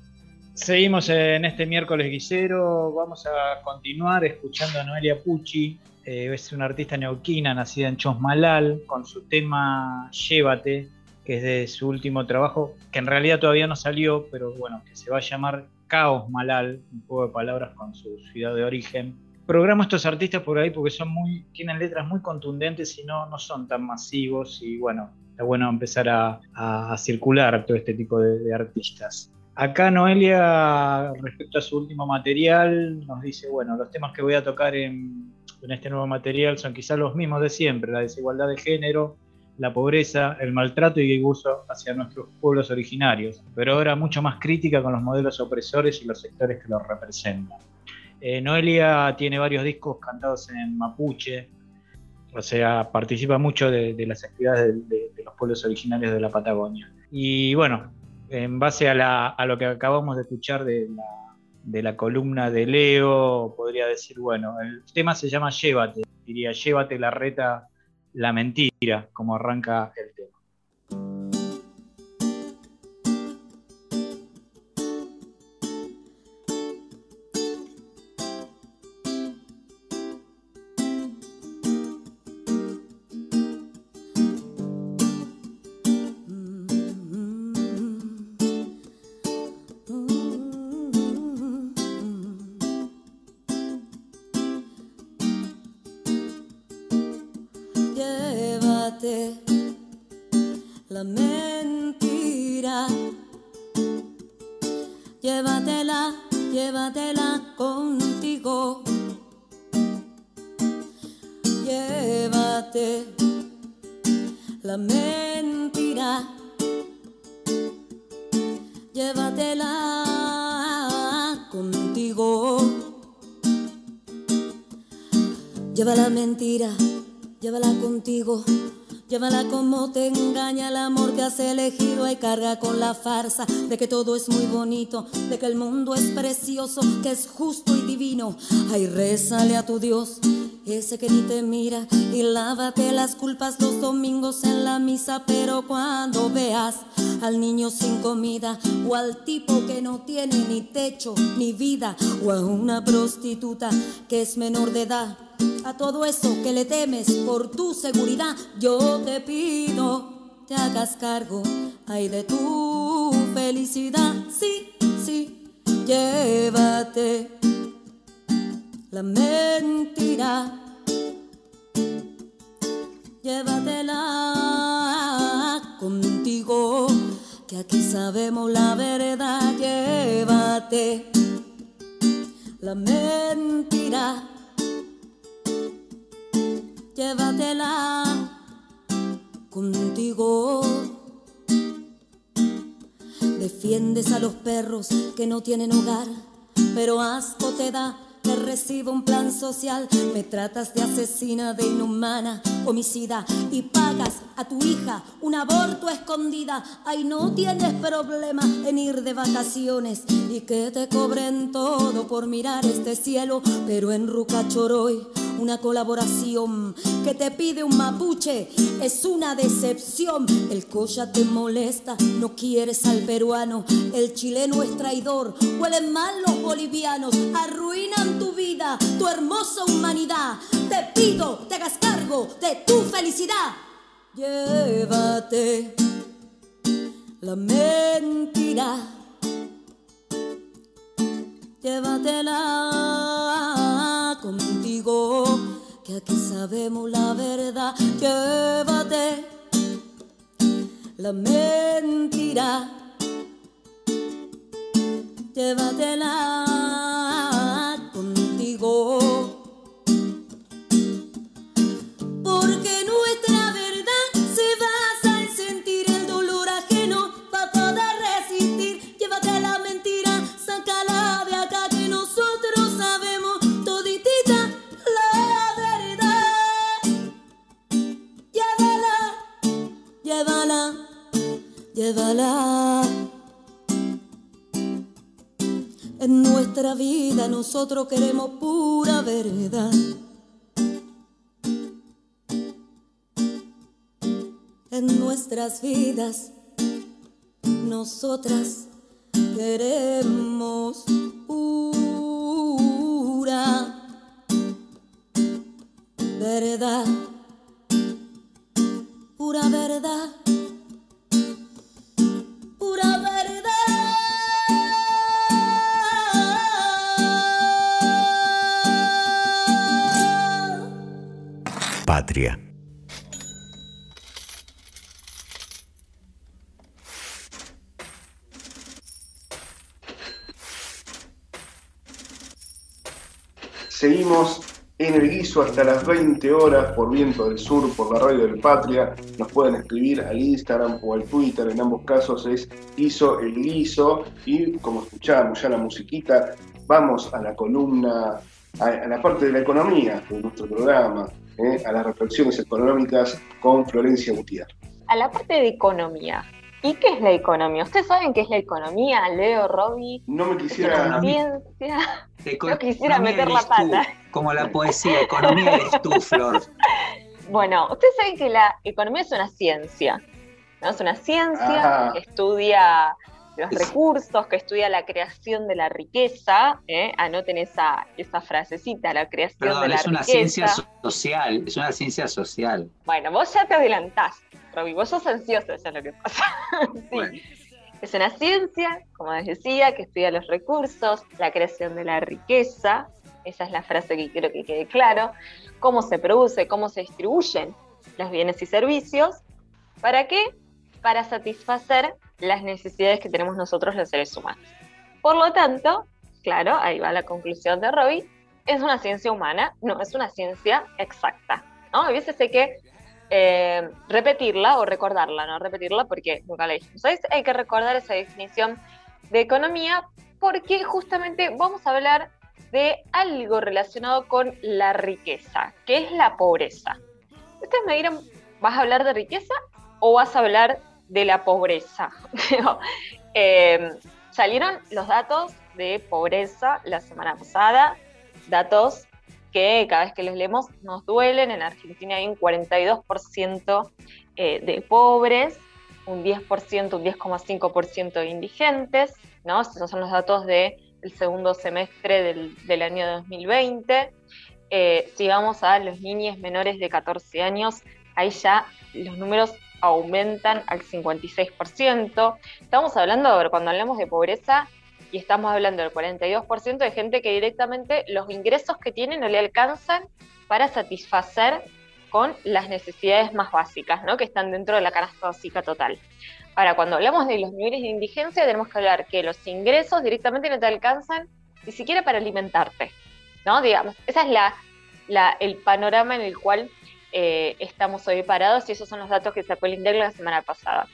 Seguimos en este miércoles guisero. Vamos a continuar escuchando a Noelia Pucci. Eh, es una artista neuquina nacida en Chosmalal con su tema Llévate, que es de su último trabajo, que en realidad todavía no salió, pero bueno, que se va a llamar Caos Malal, un juego de palabras con su ciudad de origen. Programo estos artistas por ahí porque son muy, tienen letras muy contundentes y no, no son tan masivos y bueno, está bueno empezar a, a- a circular todo este tipo de artistas. Acá Noelia, respecto a su último material, nos dice, bueno, los temas que voy a tocar en, este nuevo material son quizás los mismos de siempre, la desigualdad de género, la pobreza, el maltrato y el abuso hacia nuestros pueblos originarios, pero ahora mucho más crítica con los modelos opresores y los sectores que los representan. Eh, Noelia tiene varios discos cantados en mapuche, o sea, participa mucho de, las actividades de, de- de los pueblos originarios de la Patagonia. Y bueno, en base a, la- a lo que acabamos de escuchar de la, de la columna de Leo, podría decir, bueno, el tema se llama Llévate, diría, llévate la reta, la mentira, como arranca el tema. Has elegido y carga con la farsa de que todo es muy bonito, de que el mundo es precioso, que es justo y divino. Ay, rézale a tu Dios, ese que ni te mira, y lávate las culpas los domingos en la misa, pero cuando veas al niño sin comida o al tipo que no tiene ni techo ni vida o a una prostituta que es menor de edad a todo eso que le temes por tu seguridad, yo te pido te hagas cargo, ay de tu felicidad, sí, sí, llévate la mentira, llévatela contigo, que aquí sabemos la verdad, llévate la mentira. Llévatela contigo. Defiendes a los perros que no tienen hogar, pero asco te da que reciba un plan social. Me tratas de asesina, de inhumana, homicida y pagas a tu hija un aborto escondida. Ay, no tienes problema en ir de vacaciones y que te cobren todo por mirar este cielo, pero en Rucachoroy una colaboración que te pide un mapuche es una decepción. El coya te molesta, no quieres al peruano, el chileno es traidor, huelen mal los bolivianos, arruinan tu vida, tu hermosa humanidad. Te pido, te hagas cargo de tu felicidad. Llévate la mentira, llévatela que sabemos la verdad. Llévate la mentira, llévatela. En nuestra vida nosotros queremos pura verdad. En nuestras vidas nosotras queremos pura verdad. Pura verdad. Patria. Seguimos en el guiso hasta las 20 horas por Viento del Sur, por la radio del Patria. Nos pueden escribir al Instagram o al Twitter, en ambos casos es guiso el guiso. Y como escuchamos ya la musiquita, vamos a la columna, a la parte de la economía de nuestro programa, ¿eh? a las reflexiones económicas con Florencia Gutiérrez. A la parte de economía. ¿Y qué es la economía? ¿Ustedes saben qué es la economía, Leo, Robbie? No me ¿Es una quisiera... ciencia? (laughs) No quisiera meter la tú, pata. Como la poesía, economía eres tú, Flor. Bueno, ustedes saben que la economía es una ciencia, ¿no? Es una ciencia Ajá. que estudia los recursos, que estudia la creación de la riqueza, ¿eh? anoten esa, esa frasecita, la creación de la es una riqueza. ciencia social, es una ciencia social. Bueno, vos ya te adelantás, Roby, vos sos ansioso, eso es lo que pasa. (laughs) Sí. Bueno, Es una ciencia, como les decía, que estudia los recursos, la creación de la riqueza, esa es la frase que quiero que quede claro, cómo se produce, cómo se distribuyen los bienes y servicios, ¿para qué? Para satisfacer las necesidades que tenemos nosotros los seres humanos. Por lo tanto, claro, ahí va la conclusión de Robbie, es una ciencia humana, no es una ciencia exacta. ¿no? A veces hay que eh, repetirla o recordarla, no repetirla porque nunca la dijimos. ¿Sabes? Hay que recordar esa definición de economía porque justamente vamos a hablar de algo relacionado con la riqueza, que es la pobreza. Ustedes me dirán, ¿vas a hablar de riqueza o vas a hablar de la pobreza? (laughs) Eh, salieron los datos de pobreza la semana pasada, datos que cada vez que los leemos nos duelen. En Argentina hay un 42% eh, de pobres, un 10%, un 10,5% de indigentes, ¿no? Estos son los datos del segundo semestre del, del año 2020. Eh, si vamos a los niños menores de 14 años, ahí ya los números aumentan al 56%. Estamos hablando, cuando hablamos de pobreza, y estamos hablando del 42% de gente que directamente los ingresos que tiene no le alcanzan para satisfacer con las necesidades más básicas, ¿no? que están dentro de la canasta básica total. Ahora, cuando hablamos de los niveles de indigencia, tenemos que hablar que los ingresos directamente no te alcanzan ni siquiera para alimentarte, ¿no? Digamos, ese es la- el panorama en el cual eh, estamos hoy parados y esos son los datos que sacó el INDEC la semana pasada.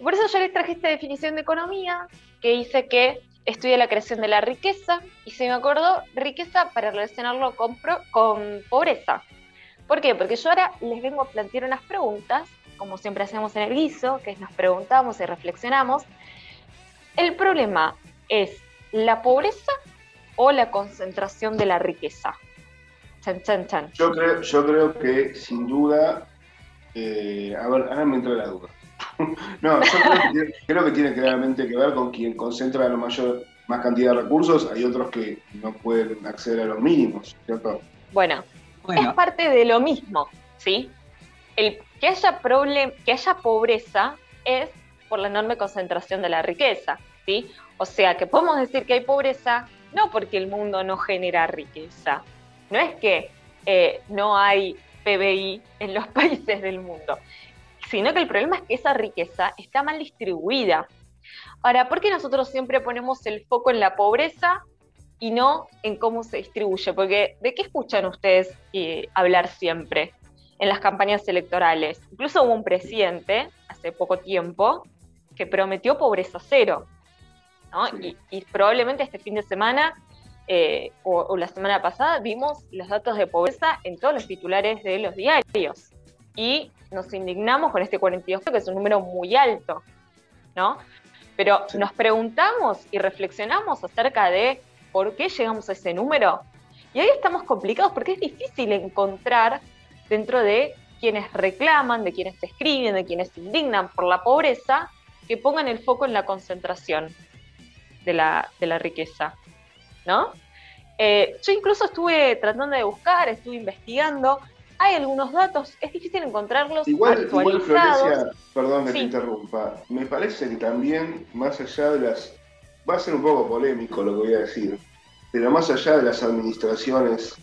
Y por eso yo les traje esta definición de economía que dice que estudia la creación de la riqueza y se me acordó riqueza para relacionarlo con, con pobreza. ¿Por qué? Porque yo ahora les vengo a plantear unas preguntas, como siempre hacemos en el guiso, que es nos preguntamos y reflexionamos. El problema es la pobreza o la concentración de la riqueza. Chan, chan, chan. Yo creo, yo creo que sin duda, eh, a ver, ahora me entra la duda. (laughs) no, yo creo que, tiene, creo que tiene claramente que ver con quien concentra la mayor más cantidad de recursos, hay otros que no pueden acceder a los mínimos, ¿cierto? Bueno, es parte de lo mismo, ¿sí? El que haya problem- que haya pobreza es por la enorme concentración de la riqueza, ¿sí? O sea, que podemos decir que hay pobreza no porque el mundo no genera riqueza, no es que eh, no hay PBI en los (laughs) países del mundo, sino que el problema es que esa riqueza está mal distribuida. Ahora, ¿por qué nosotros siempre ponemos el foco en la pobreza y no en cómo se distribuye? Porque ¿de qué escuchan ustedes eh, hablar siempre en las campañas electorales? Incluso hubo un presidente hace poco tiempo que prometió pobreza cero. ¿no? Y, y, probablemente este fin de semana eh, o, o, la semana pasada vimos los datos de pobreza en todos los titulares de los diarios. Y nos indignamos con este 42, que es un número muy alto, ¿no? Pero nos preguntamos y reflexionamos acerca de por qué llegamos a ese número. Y ahí estamos complicados porque es difícil encontrar dentro de quienes reclaman, de quienes escriben, de quienes se indignan por la pobreza, que pongan el foco en la concentración de la, de la riqueza. ¿No? Eh, yo incluso estuve tratando de buscar, estuve investigando, hay algunos datos, es difícil encontrarlos igual, actualizados. Igual, Florencia, perdón que sí. te interrumpa, me parece que también, más allá de las, va a ser un poco polémico lo que voy a decir, pero más allá de las administraciones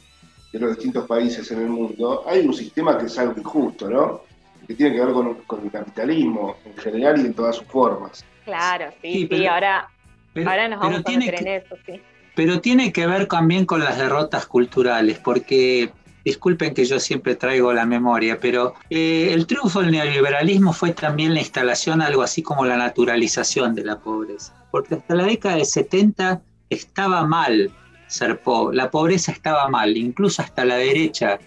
de los distintos países en el mundo, hay un sistema que es algo injusto, ¿no? Que tiene que ver con, con el capitalismo en general y en todas sus formas. Claro, sí, sí, pero, ahora, pero, ahora nos vamos a meter en eso, sí. Pero tiene que ver también con las derrotas culturales, porque disculpen que yo siempre traigo la memoria, pero eh, el triunfo del neoliberalismo fue también la instalación, algo así como la naturalización de la pobreza, porque hasta la década de 70 estaba mal ser pobre, la pobreza estaba mal, incluso hasta la derecha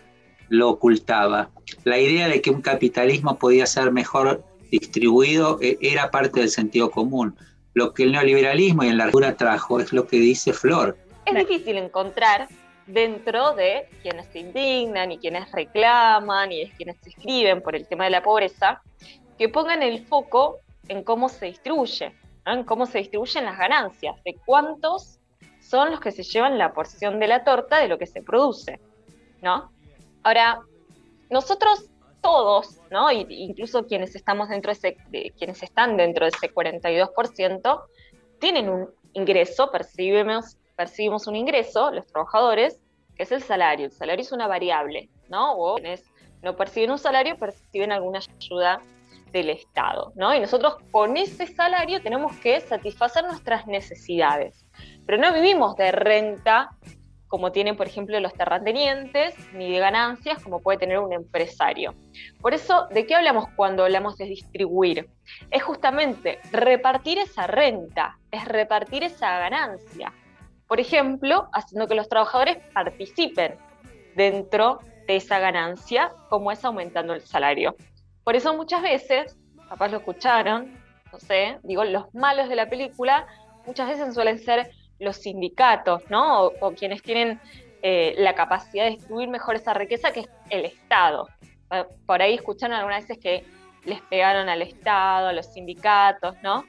lo ocultaba. La idea de que un capitalismo podía ser mejor distribuido eh, era parte del sentido común lo que el neoliberalismo y en la altura trajo es lo que dice Flor. Es difícil encontrar dentro de quienes se indignan y quienes reclaman y quienes se escriben por el tema de la pobreza, que pongan el foco en cómo se distribuye, ¿no? en cómo se distribuyen las ganancias, de cuántos son los que se llevan la porción de la torta de lo que se produce. ¿no? Ahora, nosotros todos, ¿no? Y, incluso quienes estamos dentro de ese, quienes están dentro de ese 42%, tienen un ingreso, percibimos, percibimos un ingreso, los trabajadores, que es el salario. El salario es una variable, ¿no? O quienes no perciben un salario, perciben alguna ayuda del Estado, ¿no? Y nosotros con ese salario tenemos que satisfacer nuestras necesidades. Pero no vivimos de renta como tienen, por ejemplo, los terratenientes, ni de ganancias como puede tener un empresario. Por eso, ¿de qué hablamos cuando hablamos de distribuir? Es justamente repartir esa renta, es repartir esa ganancia. Por ejemplo, haciendo que los trabajadores participen dentro de esa ganancia, como es aumentando el salario. Por eso muchas veces, capaz lo escucharon, no sé, digo, los malos de la película muchas veces suelen ser los sindicatos, ¿no? O, quienes tienen eh, la capacidad de distribuir mejor esa riqueza, que es el Estado. Por ahí escucharon algunas veces que les pegaron al Estado, a los sindicatos, ¿no?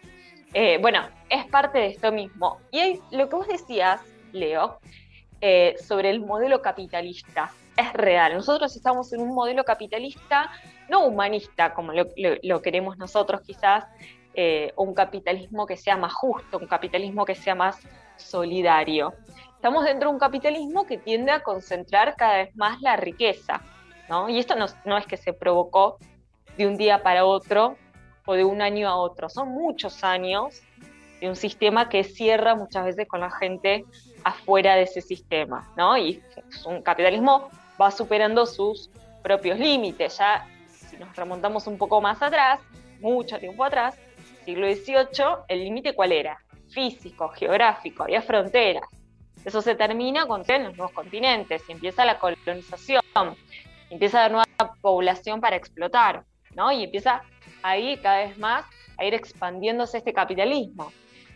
Eh, bueno, es parte de esto mismo. Y lo que vos decías, Leo, eh, sobre el modelo capitalista, es real. Nosotros estamos en un modelo capitalista, no humanista, como lo, queremos nosotros quizás, eh, un capitalismo que sea más justo, un capitalismo que sea más solidario. Estamos dentro de un capitalismo que tiende a concentrar cada vez más la riqueza, ¿no? Y esto no, es que se provocó de un día para otro o de un año a otro, son muchos años de un sistema que cierra muchas veces con la gente afuera de ese sistema, ¿no? Y un capitalismo va superando sus propios límites. Ya si nos remontamos un poco más atrás, mucho tiempo atrás, siglo XVIII, el límite cuál era? Físico, geográfico, había fronteras. Eso se termina con los nuevos continentes y empieza la colonización, empieza la nueva población para explotar, ¿no? Y empieza ahí cada vez más a ir expandiéndose este capitalismo.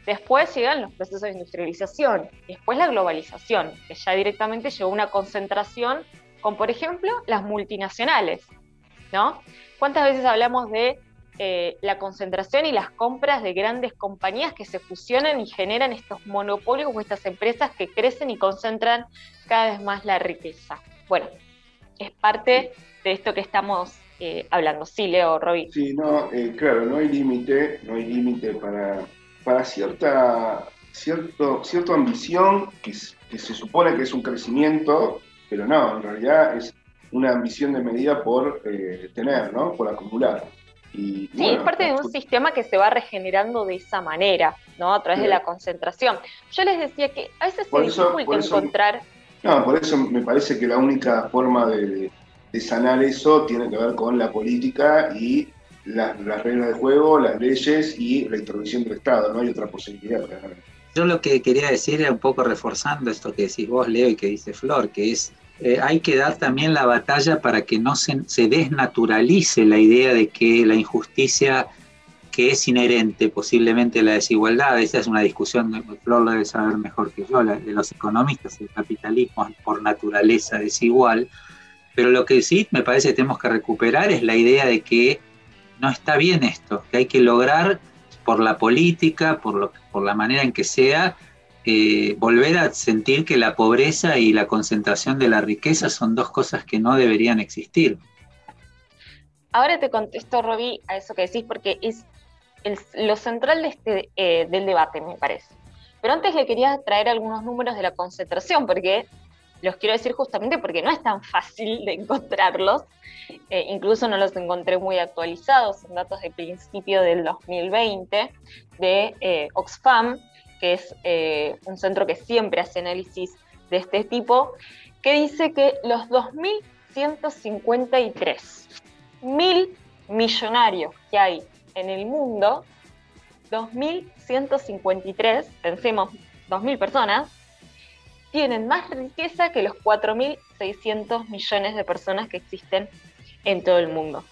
Después llegan los procesos de industrialización, después la globalización, que ya directamente llegó a una concentración con, por ejemplo, las multinacionales, ¿no? ¿Cuántas veces hablamos de eh, la concentración y las compras de grandes compañías que se fusionan y generan estos monopolios o estas empresas que crecen y concentran cada vez más la riqueza. Bueno, es parte de esto que estamos eh, hablando. Sí, Leo, Roby. Sí, no, eh, claro, no hay límite, no hay límite para, para cierta, cierto, ambición que, se supone que es un crecimiento, pero no, en realidad es una ambición de medida por tener, ¿no? Por acumular. Y, Sí, es parte de un sistema que se va regenerando de esa manera, ¿no? A través de Sí. la concentración. Yo les decía que a veces Por se eso- dificulta eso- encontrar No, por eso me parece que la única forma de, de sanar eso tiene que ver con la política y las, las reglas de juego, las leyes y la intervención del Estado. No hay otra posibilidad. Yo lo que quería decir era un poco reforzando esto que decís vos, Leo, y que dice Flor, que es, eh, hay que dar también la batalla para que no se, desnaturalice la idea de que la injusticia que es inherente posiblemente a la desigualdad, esa es una discusión, Flor lo debe saber mejor que yo, la de los economistas, el capitalismo es por naturaleza desigual, pero lo que sí me parece que tenemos que recuperar es la idea de que no está bien esto, que hay que lograr por la política, por, lo, por la manera en que sea, eh, volver a sentir que la pobreza y la concentración de la riqueza son dos cosas que no deberían existir. Ahora te contesto, Roby, a eso que decís, porque es lo central de este, eh, del debate, me parece. Pero antes le quería traer algunos números de la concentración, porque los quiero decir justamente porque no es tan fácil de encontrarlos. Eh, incluso no los encontré muy actualizados, son datos de principio del 2020 de Oxfam, que es eh, un centro que siempre hace análisis de este tipo, que dice que los 2.153 mil millonarios que hay en el mundo, 2.153, pensemos 2.000 personas, tienen más riqueza que los 4.600 millones de personas que existen en todo el mundo.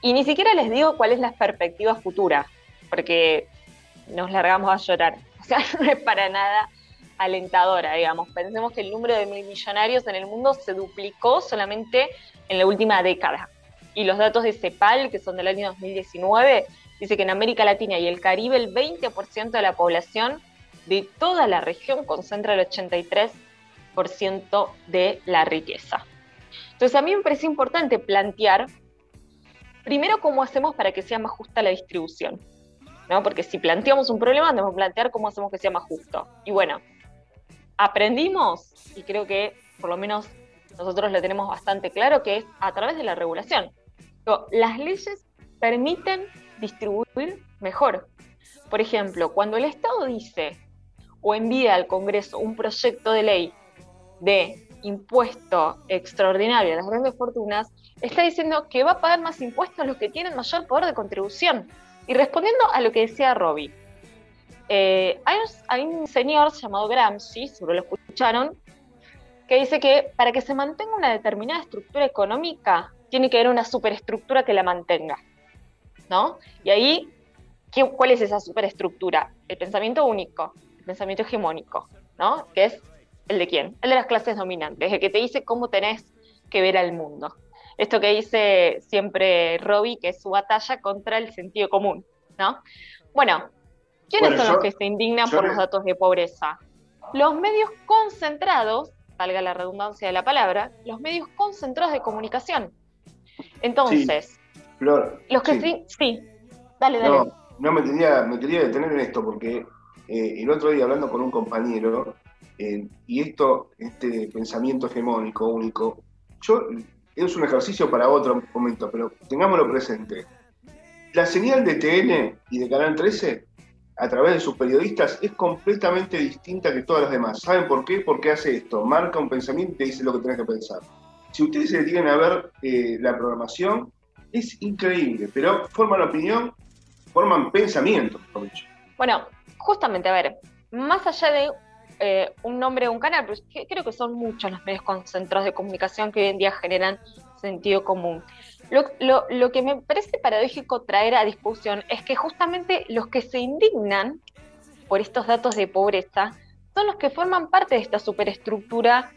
Y ni siquiera les digo cuál es la perspectiva futura, porque nos largamos a llorar. O (laughs) sea, no es para nada alentadora, digamos. Pensemos que el número de mil millonarios en el mundo se duplicó solamente en la última década. Y los datos de CEPAL, que son del año 2019, dice que en América Latina y el Caribe el 20% de la población de toda la región concentra el 83% de la riqueza. Entonces a mí me parece importante plantear, primero, cómo hacemos para que sea más justa la distribución. ¿No? Porque si planteamos un problema, tenemos que plantear cómo hacemos que sea más justo. Y bueno, aprendimos, y creo que por lo menos nosotros lo tenemos bastante claro, que es a través de la regulación. Las leyes permiten distribuir mejor. Por ejemplo, cuando el Estado dice o envía al Congreso un proyecto de ley de impuesto extraordinario a las grandes fortunas, está diciendo que va a pagar más impuestos los que tienen mayor poder de contribución. Y respondiendo a lo que decía Robbie, eh, hay, un, señor llamado Gramsci, seguro lo escucharon, que dice que para que se mantenga una determinada estructura económica, tiene que haber una superestructura que la mantenga. ¿No? Y ahí, ¿qué, ¿cuál es esa superestructura? El pensamiento único, el pensamiento hegemónico, ¿no? Que es el de quién? El de las clases dominantes, el que te dice cómo tenés que ver al mundo. Esto que dice siempre Robbie, que es su batalla contra el sentido común, ¿no? Bueno, ¿quiénes bueno, son yo, los que se indignan por los datos de pobreza? Los medios concentrados, valga la redundancia de la palabra, los medios concentrados de comunicación. Entonces, sí, Flor, los que sí, sí dale, dale. No, no me, quería, me quería detener en esto porque eh, el otro día hablando con un compañero, eh, y esto, este pensamiento hegemónico, único, yo es un ejercicio para otro momento, pero tengámoslo presente. La señal de TN y de Canal 13, a través de sus periodistas, es completamente distinta que todas las demás. ¿Saben por qué? Porque hace esto, marca un pensamiento y dice lo que tenés que pensar. Si ustedes se detienen a ver eh, la programación, es increíble, pero forman opinión, forman pensamiento. Bueno, justamente, a ver, más allá de eh, un nombre de un canal, pero que, creo que son muchos los medios concentrados de comunicación que hoy en día generan sentido común. Lo, que me parece paradójico traer a discusión es que justamente los que se indignan por estos datos de pobreza son los que forman parte de esta superestructura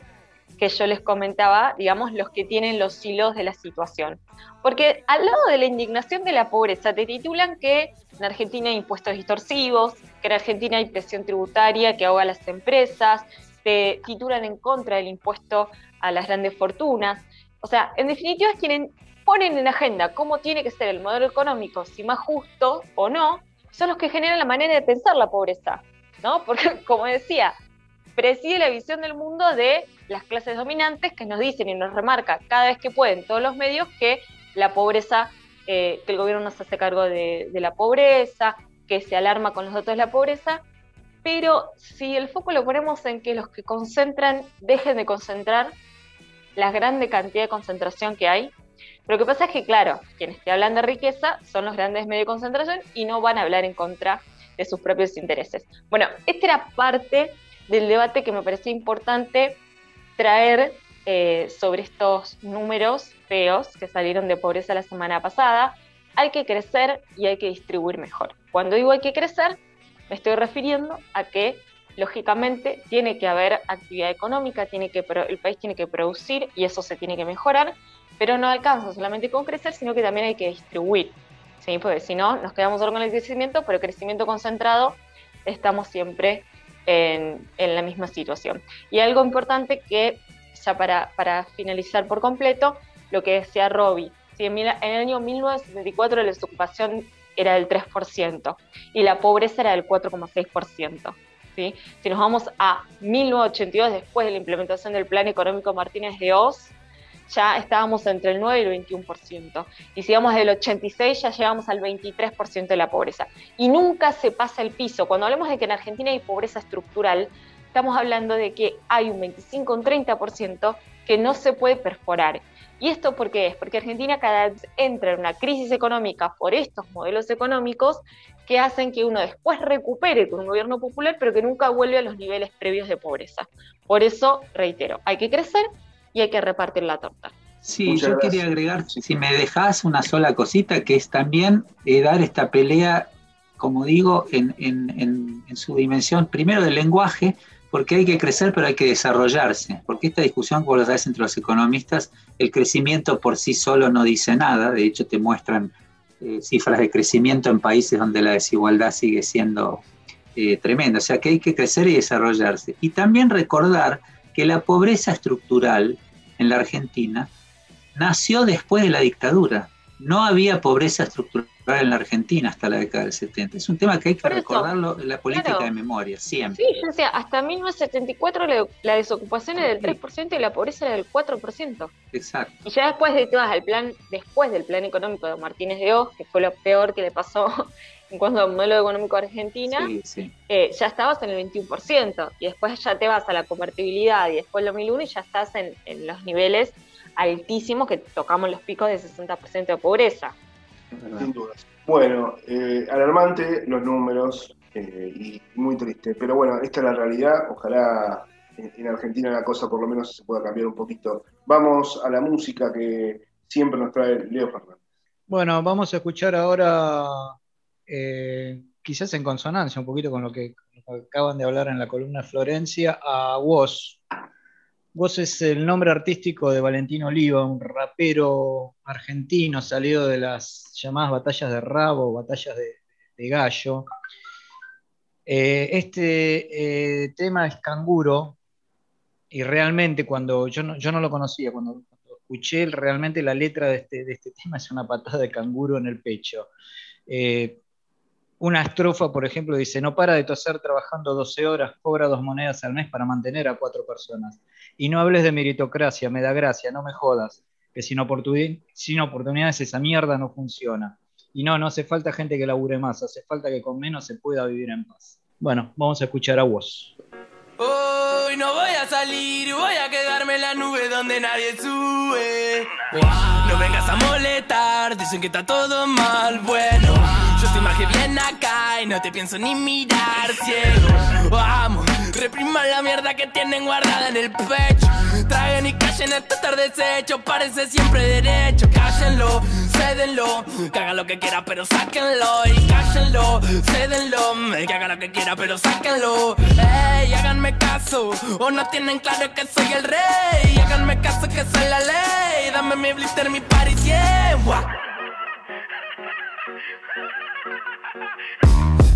que yo les comentaba, digamos, los que tienen los hilos de la situación. Porque al lado de la indignación de la pobreza, te titulan que en Argentina hay impuestos distorsivos, que en Argentina hay presión tributaria que ahoga a las empresas, te titulan en contra del impuesto a las grandes fortunas. O sea, en definitiva es quienes ponen en agenda cómo tiene que ser el modelo económico, si más justo o no, son los que generan la manera de pensar la pobreza, ¿no? (laughs) Porque, como decía, preside la visión del mundo de las clases dominantes que nos dicen y nos remarca cada vez que pueden todos los medios que la pobreza eh, que el gobierno no se hace cargo de, de la pobreza, que se alarma con los datos de la pobreza, pero si el foco lo ponemos en que los que concentran dejen de concentrar la grande cantidad de concentración que hay, lo que pasa es que, claro, quienes te hablan de riqueza son los grandes medios de concentración y no van a hablar en contra de sus propios intereses. Bueno, esta era parte del debate que me parecía importante traer eh, sobre estos números feos que salieron de pobreza la semana pasada. Hay que crecer y hay que distribuir mejor. Cuando digo hay que crecer, me estoy refiriendo a que lógicamente tiene que haber actividad económica, tiene que, el país tiene que producir y eso se tiene que mejorar, pero no alcanza solamente con crecer, sino que también hay que distribuir. ¿sí? Porque si no, nos quedamos solo con el crecimiento, pero crecimiento concentrado, estamos siempre en, la misma situación. Y algo importante que, ya para, para finalizar por completo, lo que decía Robbie, si en, el año 1974 la desocupación era del 3% y la pobreza era del 4,6%. ¿sí? Si nos vamos a 1982, después de la implementación del Plan Económico Martínez de Oz, ya estábamos entre el 9 y el 21%. Y si vamos del 86 ya llegamos al 23% de la pobreza. Y nunca se pasa el piso. Cuando hablamos de que en Argentina hay pobreza estructural, estamos hablando de que hay un 25 un 30% que no se puede perforar. ¿Y esto por qué es? Porque Argentina cada vez entra en una crisis económica por estos modelos económicos que hacen que uno después recupere con un gobierno popular, pero que nunca vuelve a los niveles previos de pobreza. Por eso, reitero, hay que crecer y hay que repartir la torta. Sí, yo quería agregar, si me dejas una sola cosita, que es también eh, dar esta pelea, como digo, en, en, en su dimensión, primero del lenguaje, porque hay que crecer, pero hay que desarrollarse, porque esta discusión, como lo sabes entre los economistas, el crecimiento por sí solo no dice nada, de hecho te muestran eh, cifras de crecimiento en países donde la desigualdad sigue siendo eh, tremenda, o sea que hay que crecer y desarrollarse. Y también recordar que la pobreza estructural en la Argentina nació después de la dictadura, no había pobreza estructural en la Argentina hasta la década del 70. Es un tema que hay que recordarlo en la política de memoria, siempre. Sí, yo decía, hasta 1974 la, desocupación era del 3% y la pobreza era del 4%. Exacto. Y ya después de todas, el plan, después del plan económico de Martínez de Oz, que fue lo peor que le pasó en cuanto al modelo económico de Argentina, eh, ya estabas en el 21%. Y después ya te vas a la convertibilidad y después el 2001 y ya estás en, en los niveles altísimos que tocamos los picos de 60% de pobreza. Sin dudas. Bueno, eh, alarmante los números eh, y muy triste. Pero bueno, esta es la realidad. Ojalá en Argentina la cosa por lo menos se pueda cambiar un poquito. Vamos a la música que siempre nos trae Leo Fernández. Bueno, vamos a escuchar ahora, eh, quizás en consonancia un poquito con lo que acaban de hablar en la columna Florencia, a Woz, Vos es el nombre artístico de Valentín Oliva, un rapero argentino salido de las llamadas batallas de rabo, batallas de, gallo. Eh, este eh, tema es canguro y realmente cuando yo no, yo no lo conocía, cuando, escuché realmente la letra de este, de este, (laughs) tema es una patada de canguro en el pecho. Una estrofa, por ejemplo, dice, no para de toser trabajando 12 horas, cobra dos monedas al mes para mantener a cuatro personas. Y no hables de meritocracia, me da gracia, no me jodas, que sin, sin oportunidades esa mierda no funciona. Y no, no hace falta gente que labure más, hace falta que con menos se pueda vivir en paz. Bueno, vamos a escuchar a vos. Hoy no voy a salir, voy a quedarme en la nube donde nadie sube. No vengas a molestar, dicen que está todo mal, bueno. Yo más que bien acá y no te pienso ni mirar ciego. Vamos, repriman la mierda que tienen guardada en el pecho. Traigan y callen esta tarde desecho, parece siempre derecho. Cállenlo, cédenlo, que haga lo que quiera, pero sáquenlo. Y cállenlo, cédenlo, que haga lo que quiera, pero sáquenlo. Ey, háganme caso, o no tienen claro que soy el rey. Háganme caso que soy la ley. Dame mi blister, mi party, yeah.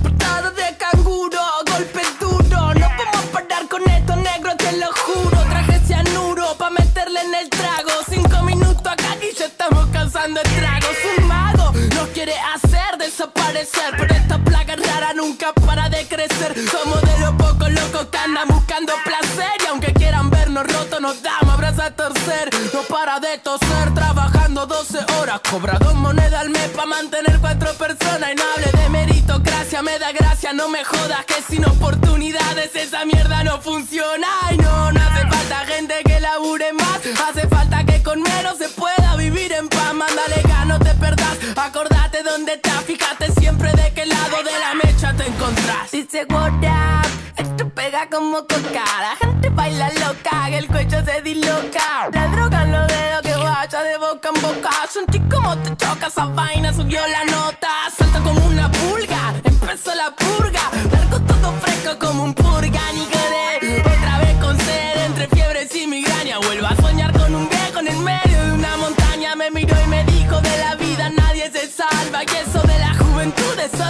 Portada de canguro, golpe duro. No podemos parar con esto, negro, te lo juro. Traje cianuro pa' meterle en el trago. Cinco minutos acá y ya estamos causando estragos. Un mago nos quiere hacer desaparecer. Pero esta plaga rara nunca para de crecer. Somos de los pocos locos que andan buscando placer. Y aunque quieran vernos rotos, nos damos abrazos a torcer. No para de toser, trabajando 12 horas, cobra dos monedas al mes para mantener cuatro personas. Y no hable me da gracia, no me jodas que sin oportunidades esa mierda no funciona. Y no, no hace falta gente que labure más, hace falta que con menos se pueda vivir en paz. Mándale no te perdás, acordate dónde estás, fíjate siempre de qué lado de la mecha te encontrás. Dice what up, esto pega como coca, la gente baila loca, el cuello se disloca. La droga en los dedos que vaya de boca en boca, sentí como te choca esa vaina, subió la nota,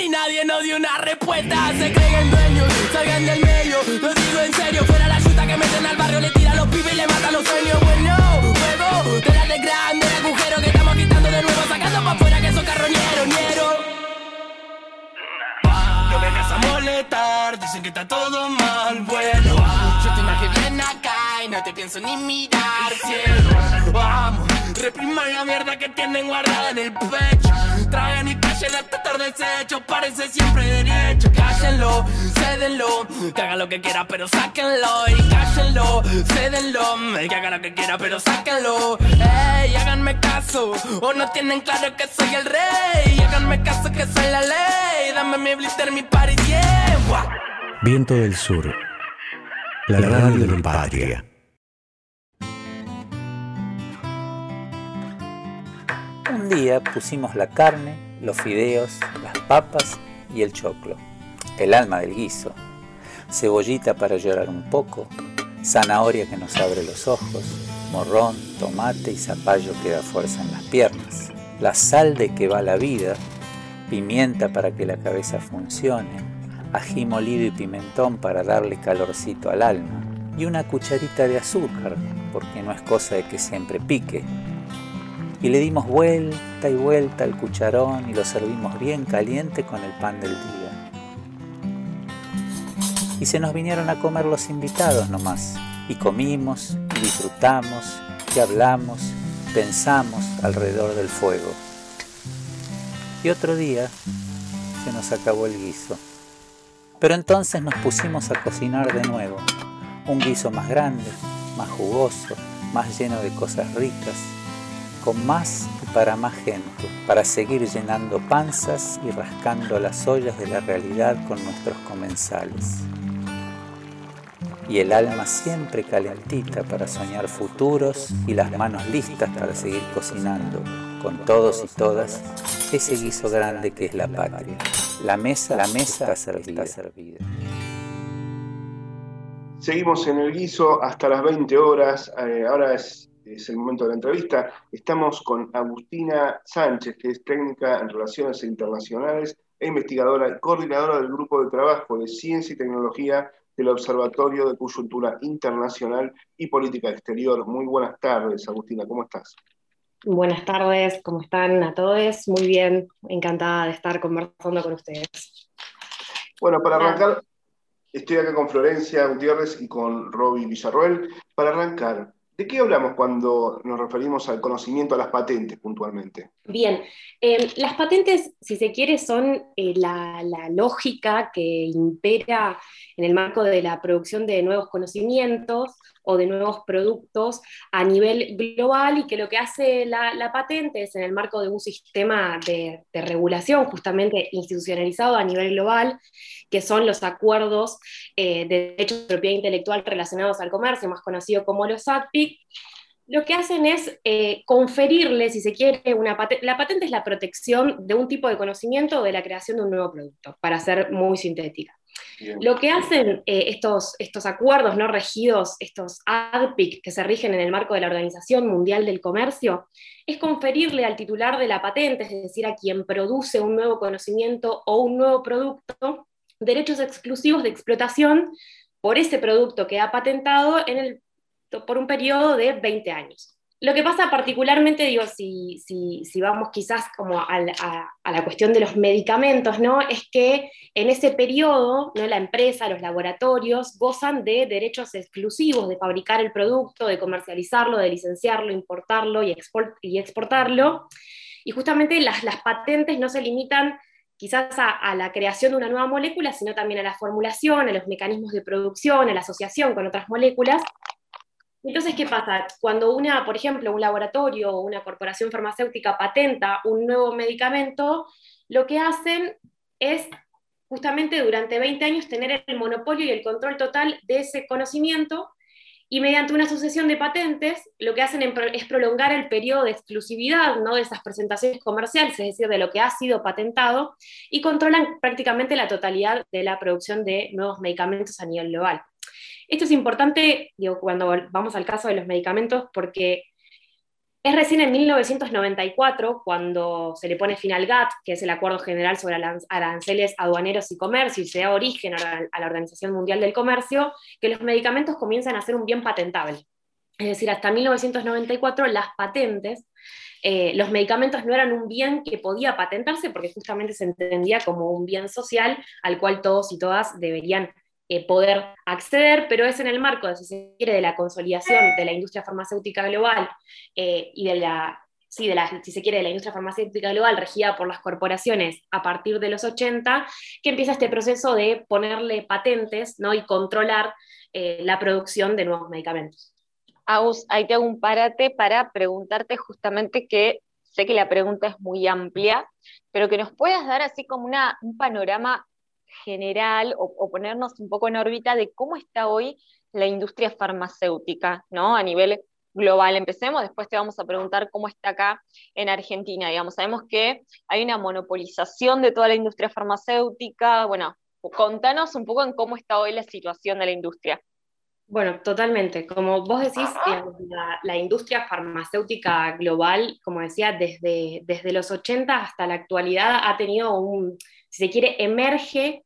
y nadie nos dio una respuesta, se creen dueños, salgan del medio, lo digo en serio, fuera la chuta que meten al barrio, le tira a los pibes y le matan los sueños, bueno, juego, de la de grande, agujero que estamos quitando de nuevo, sacando pa' afuera que esos carroñeros, ñero. No vengas a molestar, dicen que está todo mal, bueno no te pienso ni mirar, cielo Vamos, repriman la mierda que tienen guardada en el pecho Traen y callen hasta tarde desecho, parece siempre derecho Cállenlo, cédenlo, que haga lo que quiera pero sáquenlo Y cállenlo, cédenlo, el que haga lo que quiera pero sáquenlo Ey, háganme caso, o no tienen claro que soy el rey Háganme caso que soy la ley, dame mi blister, mi party, yeah. Viento del Sur. La radio de Patria. Un día pusimos la carne, los fideos, las papas y el choclo, el alma del guiso, cebollita para llorar un poco, zanahoria que nos abre los ojos, morrón, tomate y zapallo que da fuerza en las piernas, la sal de que va la vida, pimienta para que la cabeza funcione, ají molido y pimentón para darle calorcito al alma, y una cucharita de azúcar, porque no es cosa de que siempre pique. Y le dimos vuelta y vuelta al cucharón y lo servimos bien caliente con el pan del día. Y se nos vinieron a comer los invitados nomás, y comimos, y disfrutamos, y hablamos, pensamos alrededor del fuego. Y otro día se nos acabó el guiso. Pero entonces nos pusimos a cocinar de nuevo, un guiso más grande, más jugoso, más lleno de cosas ricas, con más y para más gente, para seguir llenando panzas y rascando las ollas de la realidad con nuestros comensales. Y el alma siempre calentita para soñar futuros y las manos listas para seguir cocinando, con todos y todas, ese guiso grande que es la patria. La mesa, la mesa está servida. Seguimos en el guiso hasta las 20 horas. Eh, ahora es, es el momento de la entrevista. Estamos con Agustina Sánchez, que es técnica en relaciones internacionales e investigadora y coordinadora del grupo de trabajo de ciencia y tecnología del Observatorio de Coyuntura Internacional y Política Exterior. Muy buenas tardes, Agustina, ¿cómo estás? Buenas tardes, ¿cómo están a todos? Muy bien, encantada de estar conversando con ustedes. Bueno, para arrancar, estoy acá con Florencia Gutiérrez y con Roby Villarroel. Para arrancar, ¿de qué hablamos cuando nos referimos al conocimiento a las patentes puntualmente? Bien, eh, las patentes, si se quiere, son eh, la, la lógica que impera en el marco de la producción de nuevos conocimientos o de nuevos productos a nivel global y que lo que hace la, patente es en el marco de un sistema de, regulación justamente institucionalizado a nivel global, que son los acuerdos eh, de derechos de propiedad intelectual relacionados al comercio, más conocido como los ATPIC, lo que hacen es eh, conferirle, si se quiere, una patente. La patente es la protección de un tipo de conocimiento o de la creación de un nuevo producto, para ser muy sintética. Lo que hacen eh, estos, estos acuerdos no regidos, estos ADPIC que se rigen en el marco de la Organización Mundial del Comercio, es conferirle al titular de la patente, es decir, a quien produce un nuevo conocimiento o un nuevo producto, derechos exclusivos de explotación por ese producto que ha patentado en el por un periodo de 20 años. Lo que pasa particularmente, digo, si, si, vamos quizás como a, la cuestión de los medicamentos, ¿no? Es que en ese periodo, ¿no? La empresa, los laboratorios gozan de derechos exclusivos de fabricar el producto, de comercializarlo, de licenciarlo, importarlo y, y exportarlo. Y justamente las, las patentes no se limitan quizás a, la creación de una nueva molécula, sino también a la formulación, a los mecanismos de producción, a la asociación con otras moléculas, entonces, ¿qué pasa? Cuando una, por ejemplo, un laboratorio o una corporación farmacéutica patenta un nuevo medicamento, lo que hacen es justamente durante 20 años tener el monopolio y el control total de ese conocimiento y mediante una sucesión de patentes lo que hacen es prolongar el periodo de exclusividad ¿no? de esas presentaciones comerciales, es decir, de lo que ha sido patentado, y controlan prácticamente la totalidad de la producción de nuevos medicamentos a nivel global. Esto es importante digo, cuando vamos al caso de los medicamentos porque es recién en 1994 cuando se le pone fin al GATT, que es el Acuerdo General sobre Aranceles Aduaneros y Comercio, y se da origen a la, Organización Mundial del Comercio, que los medicamentos comienzan a ser un bien patentable. Es decir, hasta 1994 las patentes eh, los medicamentos no eran un bien que podía patentarse porque justamente se entendía como un bien social al cual todos y todas deberían eh, poder acceder, pero es en el marco, de, si se quiere, de la consolidación de la industria farmacéutica global eh, y de la, sí, de si se quiere, de la industria farmacéutica global regida por las corporaciones a partir de los 80, que empieza este proceso de ponerle patentes ¿no? y controlar eh, la producción de nuevos medicamentos. Aus, ahí te hago un parate para preguntarte justamente que sé que la pregunta es muy amplia, pero que nos puedas dar así como una, un panorama general o, ponernos un poco en órbita de cómo está hoy la industria farmacéutica, ¿no? A nivel global. Empecemos, después te vamos a preguntar cómo está acá en Argentina. Digamos, sabemos que hay una monopolización de toda la industria farmacéutica. Bueno, contanos un poco en cómo está hoy la situación de la industria. Bueno, totalmente. Como vos decís, la, industria farmacéutica global, como decía, desde, desde los 80 hasta la actualidad ha tenido un, si se quiere, emerge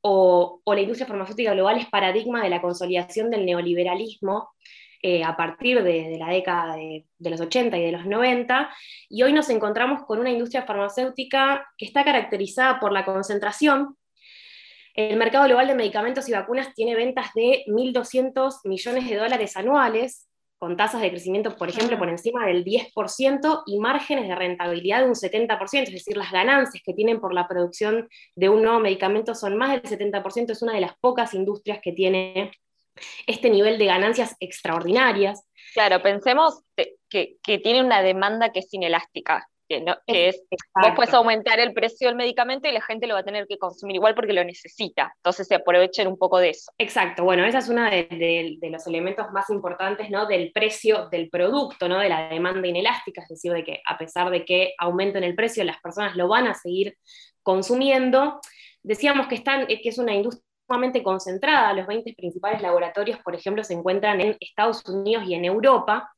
o, la industria farmacéutica global es paradigma de la consolidación del neoliberalismo eh, a partir de, la década de, los 80 y de los 90, y hoy nos encontramos con una industria farmacéutica que está caracterizada por la concentración. El mercado global de medicamentos y vacunas tiene ventas de 1.200 millones de dólares anuales, con tasas de crecimiento, por ejemplo, por encima del 10% y márgenes de rentabilidad de un 70%, es decir, las ganancias que tienen por la producción de un nuevo medicamento son más del 70%, es una de las pocas industrias que tiene este nivel de ganancias extraordinarias. Claro, pensemos que, que tiene una demanda que es inelástica que, es, vos puedes aumentar el precio del medicamento y la gente lo va a tener que consumir igual porque lo necesita. Entonces se aprovechen un poco de eso. Exacto, bueno, esa es uno de, los elementos más importantes ¿no? del precio del producto, ¿no? de la demanda inelástica, es decir, de que a pesar de que aumenten el precio, las personas lo van a seguir consumiendo. Decíamos que, están, que es una industria sumamente concentrada, los 20 principales laboratorios, por ejemplo, se encuentran en Estados Unidos y en Europa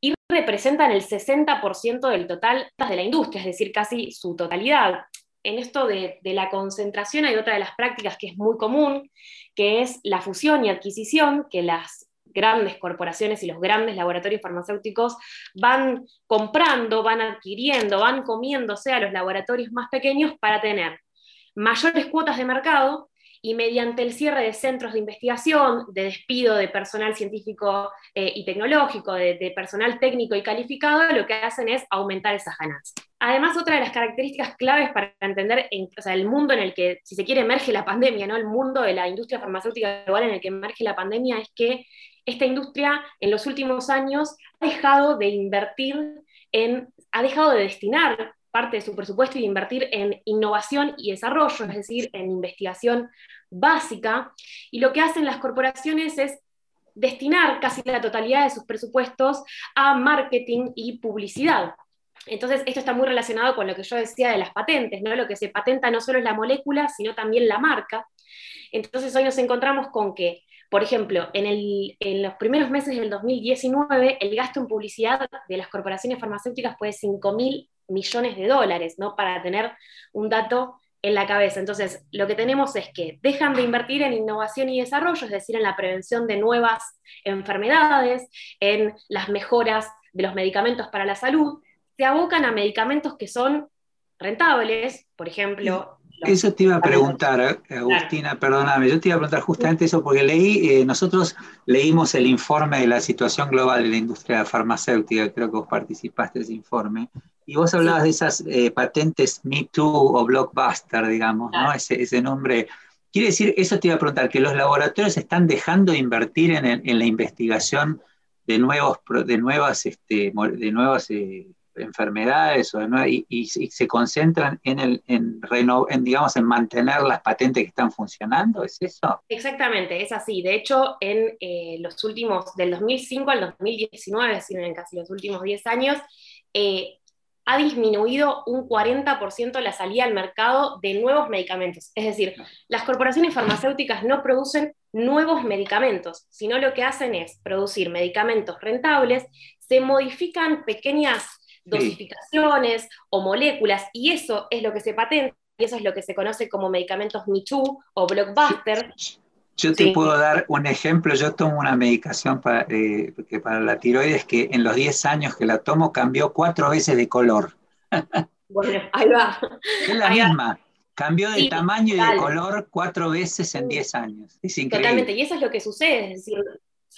y representan el 60% del total de la industria, es decir, casi su totalidad. En esto de, la concentración hay otra de las prácticas que es muy común, que es la fusión y adquisición, que las grandes corporaciones y los grandes laboratorios farmacéuticos van comprando, van adquiriendo, van comiéndose a los laboratorios más pequeños para tener mayores cuotas de mercado y mediante el cierre de centros de investigación, de despido de personal científico eh, y tecnológico, de, personal técnico y calificado, lo que hacen es aumentar esas ganancias. Además, otra de las características claves para entender el mundo en el que, si se quiere, emerge la pandemia, ¿no? el mundo de la industria farmacéutica global en el que emerge la pandemia, es que esta industria en los últimos años ha dejado de invertir en, ha dejado de destinar parte de su presupuesto y invertir en innovación y desarrollo, es decir, en investigación básica. Y lo que hacen las corporaciones es destinar casi la totalidad de sus presupuestos a marketing y publicidad. Entonces, esto está muy relacionado con lo que yo decía de las patentes, ¿no? Lo que se patenta no solo es la molécula, sino también la marca. Entonces, hoy nos encontramos con que, por ejemplo, en, los primeros meses del 2019, el gasto en publicidad de las corporaciones farmacéuticas fue de 5 mil millones de dólares, ¿no? Para tener un dato en la cabeza. Entonces, lo que tenemos es que dejan de invertir en innovación y desarrollo, es decir, en la prevención de nuevas enfermedades, en las mejoras de los medicamentos para la salud, se abocan a medicamentos que son rentables, por ejemplo. Eso te iba a preguntar, Agustina, perdóname, yo te iba a preguntar justamente eso porque leí, eh, nosotros leímos el informe de la situación global de la industria farmacéutica, creo que vos participaste de ese informe, y vos hablabas de esas eh, patentes Me Too o Blockbuster, digamos, ¿no? Ese, ese, nombre. Quiere decir, eso te iba a preguntar, que los laboratorios están dejando de invertir en, en la investigación de, nuevos, de nuevas, este, de nuevas eh, enfermedades o y, se concentran en, el, en, en, digamos, en mantener las patentes que están funcionando, ¿es eso? Exactamente, es así. De hecho, en eh, los últimos, del 2005 al 2019, es decir, en casi los últimos 10 años, eh, ha disminuido un 40% la salida al mercado de nuevos medicamentos. Es decir, las corporaciones farmacéuticas no producen nuevos medicamentos, sino lo que hacen es producir medicamentos rentables, se modifican pequeñas dosificaciones o moléculas, y eso es lo que se patenta, y eso es lo que se conoce como medicamentos Me o Blockbuster. Yo te puedo dar un ejemplo, yo tomo una medicación para, eh, para la tiroides que en los 10 años que la tomo cambió cuatro veces de color. (laughs) Bueno, ahí va. Es la misma. Cambió de tamaño y de color cuatro veces en 10 años. Es increíble. Totalmente, y eso es lo que sucede, es decir,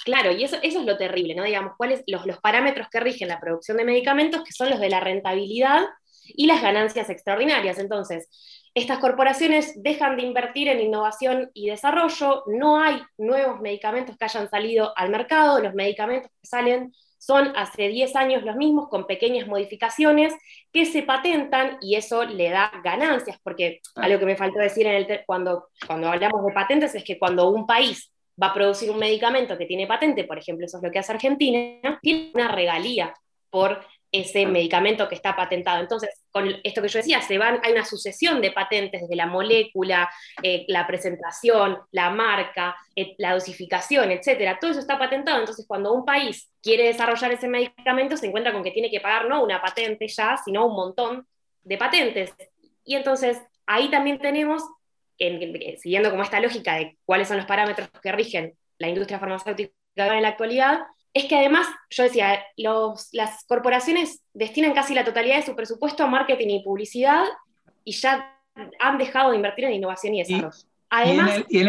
Claro, y eso, eso es lo terrible, ¿no? Digamos, cuáles los, los parámetros que rigen la producción de medicamentos, que son los de la rentabilidad y las ganancias extraordinarias. Entonces, estas corporaciones dejan de invertir en innovación y desarrollo, no hay nuevos medicamentos que hayan salido al mercado, los medicamentos que salen son hace 10 años los mismos, con pequeñas modificaciones que se patentan y eso le da ganancias, porque algo que me faltó decir en el cuando, cuando hablamos de patentes es que cuando un país va a producir un medicamento que tiene patente, por ejemplo, eso es lo que hace Argentina, tiene una regalía por ese medicamento que está patentado. Entonces, con esto que yo decía, se van, hay una sucesión de patentes desde la molécula, eh, la presentación, la marca, eh, la dosificación, etcétera. Todo eso está patentado. Entonces, cuando un país quiere desarrollar ese medicamento, se encuentra con que tiene que pagar no una patente ya, sino un montón de patentes. Y entonces, ahí también tenemos siguiendo como esta lógica de cuáles son los parámetros que rigen la industria farmacéutica en la actualidad, es que además, yo decía, las corporaciones destinan casi la totalidad de su presupuesto a marketing y publicidad y ya han dejado de invertir en innovación y desarrollo. Además, y en,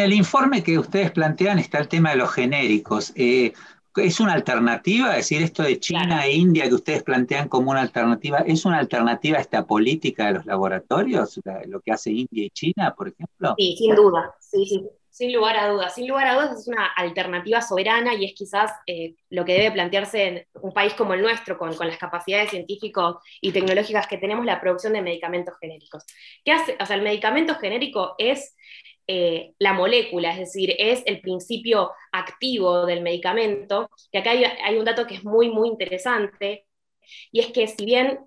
el, informe que ustedes plantean está el tema de los genéricos. Eh, ¿Es una alternativa? Es decir, esto de China e India que ustedes plantean como una alternativa, ¿es una alternativa a esta política de los laboratorios, lo que hace India y China, por ejemplo? Sí, sin duda, sí, sí, sin lugar a dudas. Sin lugar a dudas es una alternativa soberana y es quizás eh, lo que debe plantearse en un país como el nuestro, con, con las capacidades científicas y tecnológicas que tenemos, la producción de medicamentos genéricos. ¿Qué hace? O sea, el medicamento genérico es eh, la molécula, es decir, es el principio activo del medicamento. Y acá hay, un dato que es muy, muy interesante, y es que si bien,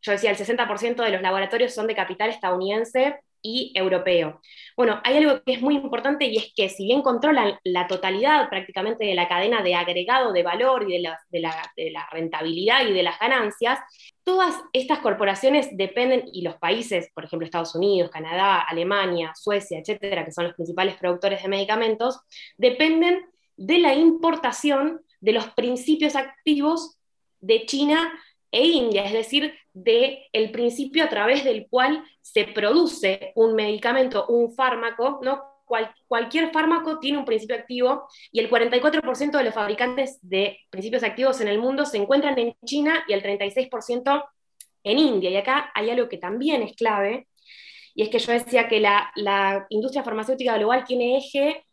yo decía, el 60% de los laboratorios son de capital estadounidense y europeo. Bueno, hay algo que es muy importante y es que si bien controlan la totalidad prácticamente de la cadena de agregado de valor y de la rentabilidad y de las ganancias, Todas estas corporaciones dependen, y los países, por ejemplo Estados Unidos, Canadá, Alemania, Suecia, etcétera, que son los principales productores de medicamentos, dependen de la importación de los principios activos de China e India, es decir, del el principio a través del cual se produce un medicamento, un fármaco, ¿no? cualquier fármaco tiene un principio activo y el 44% de los fabricantes de principios activos en el mundo se encuentran en China y el 36% en India. Y acá hay algo que también es clave, y es que yo decía que la, la industria farmacéutica global tiene eje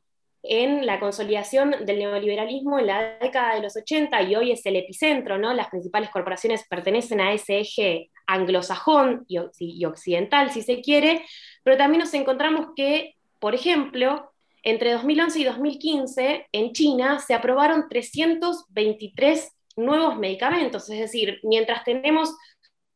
en la consolidación del neoliberalismo en la década de los 80 y hoy es el epicentro, ¿no? Las principales corporaciones pertenecen a ese eje anglosajón y occidental, si se quiere, pero también nos encontramos que por ejemplo, entre 2011 y 2015 en China se aprobaron 323 nuevos medicamentos, es decir, mientras tenemos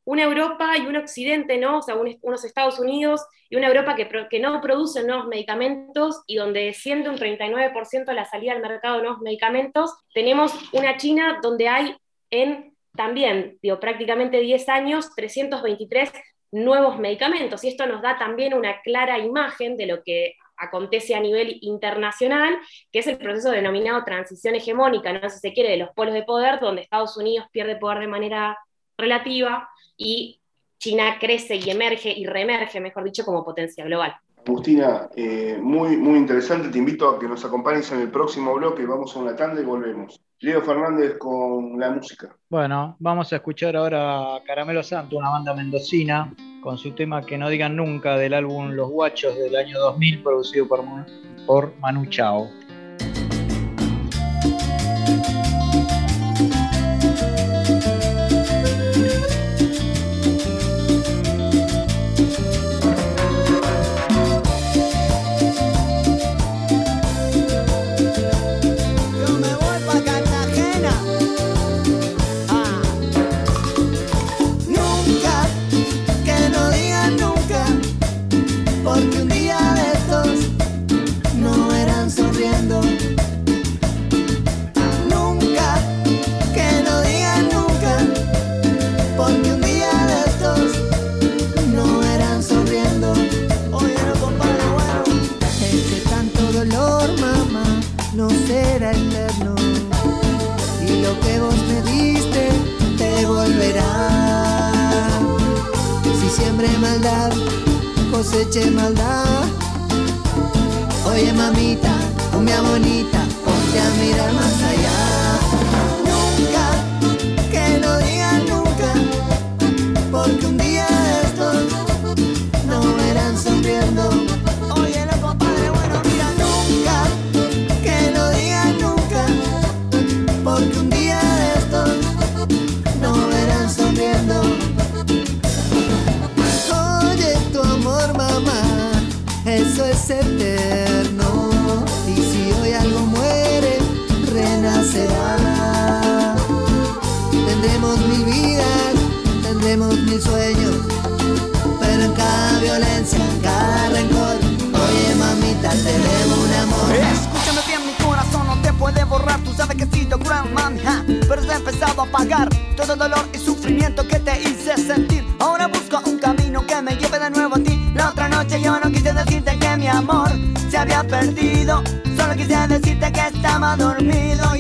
una Europa y un Occidente, ¿no? O sea, unos Estados Unidos y una Europa que, no produce nuevos medicamentos y donde desciende un 39% la salida al mercado de nuevos medicamentos, tenemos una China donde hay en también, digo, prácticamente 10 años, 323 nuevos medicamentos. Y esto nos da también una clara imagen de lo que acontece a nivel internacional, que es el proceso denominado transición hegemónica, no si se quiere, de los polos de poder, donde Estados Unidos pierde poder de manera relativa y China crece y emerge y reemerge, mejor dicho, como potencia global. Agustina, eh, muy, muy interesante. Te invito a que nos acompañes en el próximo bloque. Vamos a una tanda y volvemos. Leo Fernández con la música. Bueno, vamos a escuchar ahora a Caramelo Santo, una banda mendocina, con su tema Que no digan nunca del álbum Los Guachos del año 2000, producido por, por Manu Chao. Coseche maldad. Oye mamita, cumbia bonita, ponte a mirar más allá. Dolor y sufrimiento que te hice sentir. Ahora busco un camino que me lleve de nuevo a ti. La otra noche yo no quise decirte que mi amor se había perdido. Solo quise decirte que estaba dormido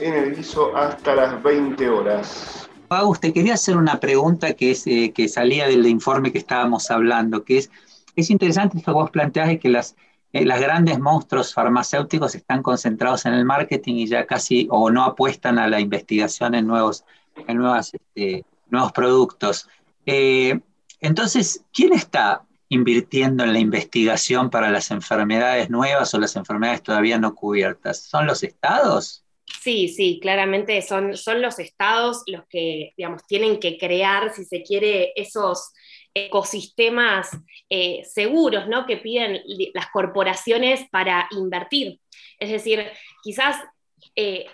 En el guiso hasta las 20 horas. Agus, te quería hacer una pregunta que, es, eh, que salía del informe que estábamos hablando, que es, es interesante que vos planteás que las, eh, las grandes monstruos farmacéuticos están concentrados en el marketing y ya casi o no apuestan a la investigación en nuevos, en nuevas, este, nuevos productos. Eh, entonces, ¿quién está invirtiendo en la investigación para las enfermedades nuevas o las enfermedades todavía no cubiertas? ¿Son los estados? Sí, sí, claramente son, son los estados los que, digamos, tienen que crear, si se quiere, esos ecosistemas eh, seguros, ¿no? Que piden las corporaciones para invertir. Es decir, quizás, eh,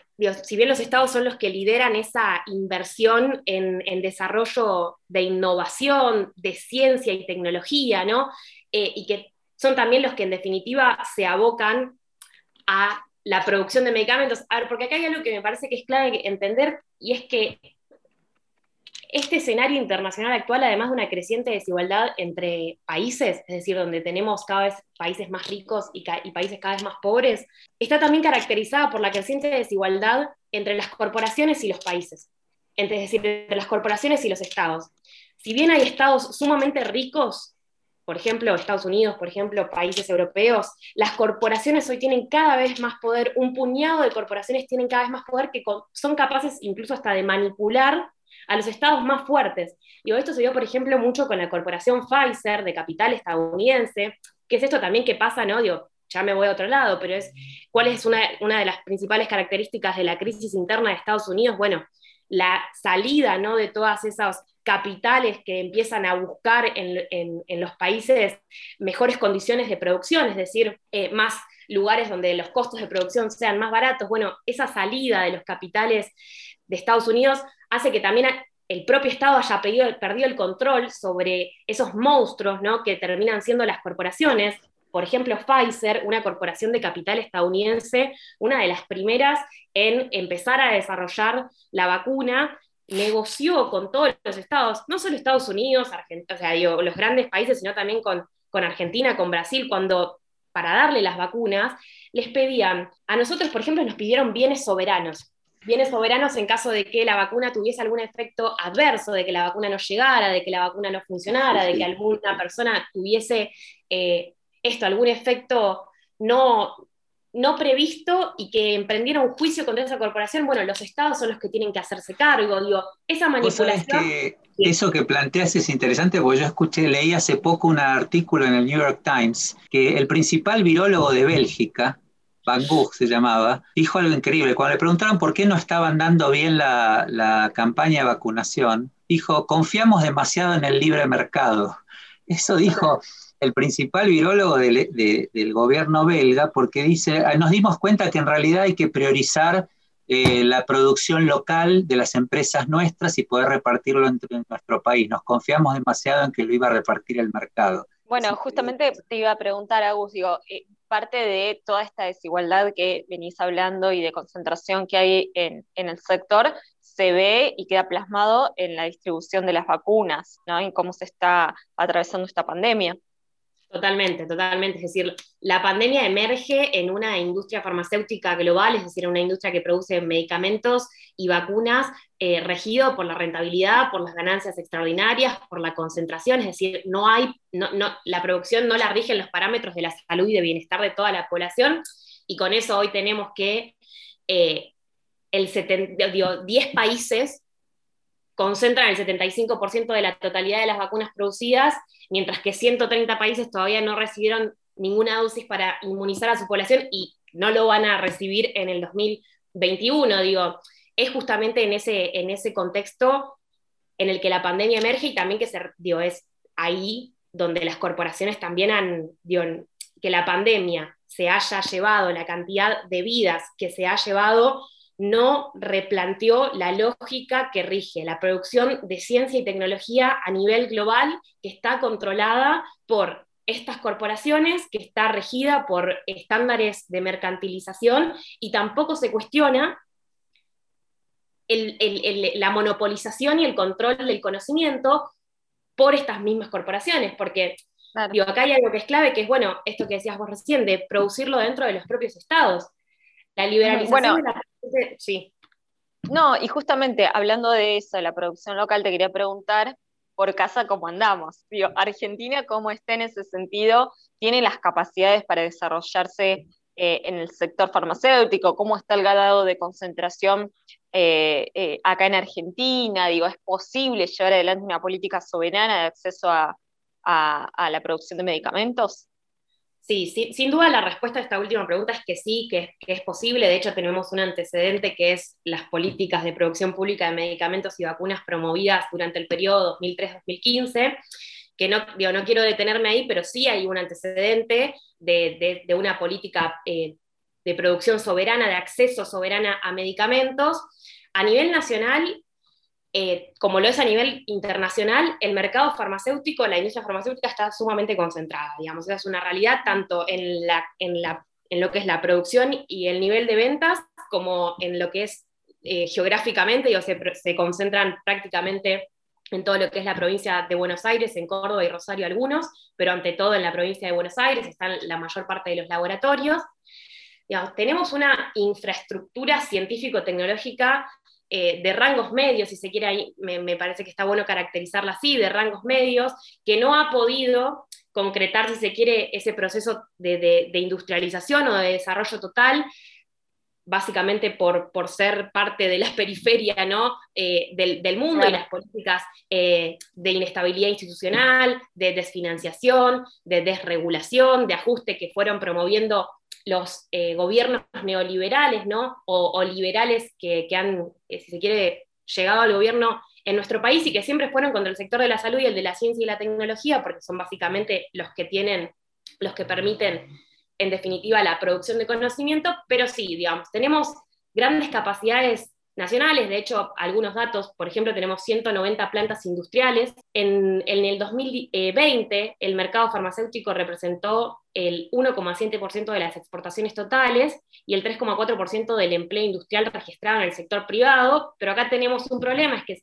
si bien los estados son los que lideran esa inversión en, en desarrollo de innovación, de ciencia y tecnología, ¿no? Eh, y que son también los que en definitiva se abocan a la producción de medicamentos. A ver, porque acá hay algo que me parece que es clave entender, y es que este escenario internacional actual, además de una creciente desigualdad entre países, es decir, donde tenemos cada vez países más ricos y, países cada vez más pobres, está también caracterizada por la creciente desigualdad entre las corporaciones y los países, entre, decir, entre las corporaciones y los estados. Si bien hay estados sumamente ricos, por ejemplo, Estados Unidos, por ejemplo, países europeos, las corporaciones hoy tienen cada vez más poder, un puñado de corporaciones tienen cada vez más poder que son capaces incluso hasta de manipular a los estados más fuertes. Y esto se dio, por ejemplo, mucho con la corporación Pfizer de capital estadounidense, que es esto también que pasa, ¿no? Digo, ya me voy a otro lado, pero es cuál es una, una de las principales características de la crisis interna de Estados Unidos. Bueno, la salida ¿no? de todas esas capitales que empiezan a buscar en, los países mejores condiciones de producción, es decir, eh, más lugares donde los costos de producción sean más baratos. Bueno, esa salida de los capitales de Estados Unidos hace que también el propio Estado haya perdido el control sobre esos monstruos ¿no? que terminan siendo las corporaciones. Por ejemplo, Pfizer, una corporación de capital estadounidense, una de las primeras en empezar a desarrollar la vacuna, negoció con todos los estados, no solo Estados Unidos, Argentina, o sea, los grandes países, sino también con, con Argentina, con Brasil, cuando para darle las vacunas, les pedían, a nosotros, por ejemplo, nos pidieron bienes soberanos, bienes soberanos en caso de que la vacuna tuviese algún efecto adverso, de que la vacuna no llegara, de que la vacuna no funcionara, de que alguna persona tuviese eh, esto, algún efecto no, no previsto y que emprendiera un juicio contra esa corporación, bueno, los estados son los que tienen que hacerse cargo, digo, esa manipulación... Que eso que planteas es interesante porque yo escuché, leí hace poco un artículo en el New York Times que el principal virólogo de Bélgica, Van Gogh se llamaba, dijo algo increíble. Cuando le preguntaron por qué no estaban dando bien la, la campaña de vacunación, dijo, confiamos demasiado en el libre mercado. Eso dijo el principal virólogo del, del gobierno belga, porque dice, ah, nos dimos cuenta que en realidad hay que priorizar eh, la producción local de las empresas nuestras y poder repartirlo entre nuestro país. Nos confiamos demasiado en que lo iba a repartir el mercado. Bueno, justamente te iba a preguntar, Agus, digo, eh, parte de toda esta desigualdad que venís hablando y de concentración que hay en, en, el sector se ve y queda plasmado en la distribución de las vacunas, ¿no? En cómo se está atravesando esta pandemia. Totalmente, totalmente. Es decir, la pandemia emerge en una industria farmacéutica global, es decir, una industria que produce medicamentos y vacunas eh, regido por la rentabilidad, por las ganancias extraordinarias, por la concentración, es decir, no hay, no, no, la producción no la rigen los parámetros de la salud y de bienestar de toda la población, y con eso hoy tenemos que eh, el 70, digo, 10 países concentran el 75% de la totalidad de las vacunas producidas, mientras que 130 países todavía no recibieron ninguna dosis para inmunizar a su población y no lo van a recibir en el 2021. Digo, es justamente en ese, en ese contexto en el que la pandemia emerge y también que se, digo, es ahí donde las corporaciones también han, digo, que la pandemia se haya llevado, la cantidad de vidas que se ha llevado, no replanteó la lógica que rige la producción de ciencia y tecnología a nivel global, que está controlada por estas corporaciones, que está regida por estándares de mercantilización y tampoco se cuestiona la monopolización y el control del conocimiento por estas mismas corporaciones, porque acá hay algo que es clave, que es, bueno, esto que decías vos recién, de producirlo dentro de los propios estados La liberalización Bueno. de la sí. No, y justamente hablando de eso, de la producción local, te quería preguntar por casa cómo andamos. Digo, Argentina, ¿cómo está en ese sentido? ¿Tiene las capacidades para desarrollarse eh, en el sector farmacéutico? ¿Cómo está el grado de concentración eh, eh, acá en Argentina? Digo, ¿es posible llevar adelante una política soberana de acceso a, a- a la producción de medicamentos? Sí, sin duda la respuesta a esta última pregunta es que sí, que, es posible. De hecho, tenemos un antecedente que es las políticas de producción pública de medicamentos y vacunas promovidas durante el periodo 2003-2015, que no, no quiero detenerme ahí, pero sí hay un antecedente de, de- de una política eh, de producción soberana, de acceso soberana a medicamentos. A nivel nacional, eh, como lo es a nivel internacional, el mercado farmacéutico, la industria farmacéutica está sumamente concentrada, digamos, esa es una realidad tanto en, lo que es la producción y el nivel de ventas, como en lo que es eh, geográficamente, digo, se, se concentran prácticamente en todo lo que es la provincia de Buenos Aires, en Córdoba y Rosario algunos, pero ante todo en la provincia de Buenos Aires están la mayor parte de los laboratorios. Digamos, tenemos una infraestructura científico-tecnológica eh, de rangos medios, si se quiere, ahí me, me parece que está bueno caracterizarla así, de rangos medios, que no ha podido concretar, si se quiere, ese proceso de, de- de industrialización o de desarrollo total, básicamente por, por ser parte de la (laughs) periferia ¿no? Eh, del, del mundo y las políticas eh, de inestabilidad institucional, de desfinanciación, de desregulación, de ajuste que fueron promoviendo los eh, gobiernos neoliberales, ¿no? O, o liberales que, que han, eh, si se quiere, llegado al gobierno en nuestro país y que siempre fueron contra el sector de la salud y el de la ciencia y la tecnología, porque son básicamente los que tienen, los que permiten, en definitiva, la producción de conocimiento, pero sí, digamos, tenemos grandes capacidades nacionales, de hecho, algunos datos, por ejemplo, tenemos 190 plantas industriales. En, en el 2020, el mercado farmacéutico representó el 1,7% de las exportaciones totales y el 3,4% del empleo industrial registrado en el sector privado, pero acá tenemos un problema, es que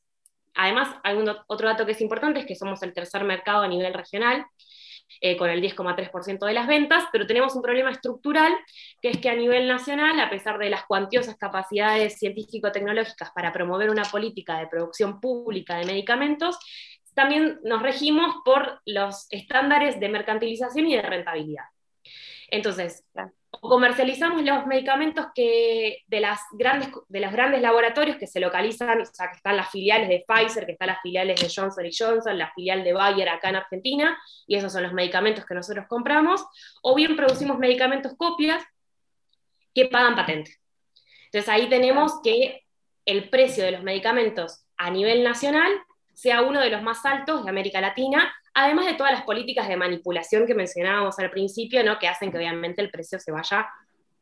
además, do- otro dato que es importante es que somos el tercer mercado a nivel regional, eh, con el 10,3% de las ventas, pero tenemos un problema estructural, que es que a nivel nacional, a pesar de las cuantiosas capacidades científico-tecnológicas para promover una política de producción pública de medicamentos, también nos regimos por los estándares de mercantilización y de rentabilidad. Entonces, o comercializamos los medicamentos que de, las grandes, de los grandes laboratorios que se localizan, o sea, que están las filiales de Pfizer, que están las filiales de Johnson Johnson, la filial de Bayer acá en Argentina, y esos son los medicamentos que nosotros compramos, o bien producimos medicamentos copias que pagan patente. Entonces ahí tenemos que el precio de los medicamentos a nivel nacional sea uno de los más altos de América Latina, además de todas las políticas de manipulación que mencionábamos al principio, ¿no? que hacen que obviamente el precio se vaya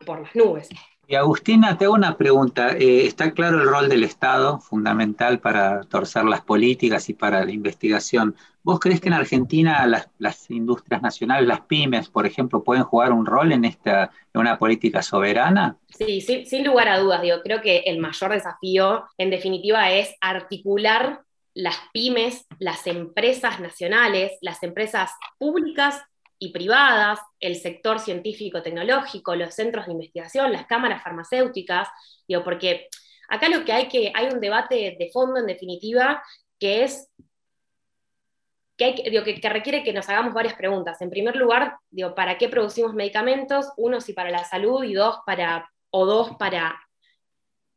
por las nubes. Y Agustina, te hago una pregunta. Eh, está claro el rol del Estado, fundamental para torcer las políticas y para la investigación. ¿Vos crees que en Argentina las, las industrias nacionales, las pymes, por ejemplo, pueden jugar un rol en esta en una política soberana? Sí, sin, sin lugar a dudas, digo, creo que el mayor desafío, en definitiva, es articular las pymes, las empresas nacionales, las empresas públicas y privadas, el sector científico-tecnológico, los centros de investigación, las cámaras farmacéuticas, digo, porque acá lo que hay que, hay un debate de fondo, en definitiva, que es que, hay digo, que, que, requiere que nos hagamos varias preguntas. En primer lugar, digo, ¿para qué producimos medicamentos? Uno, si para la salud, y dos, para, o dos, para,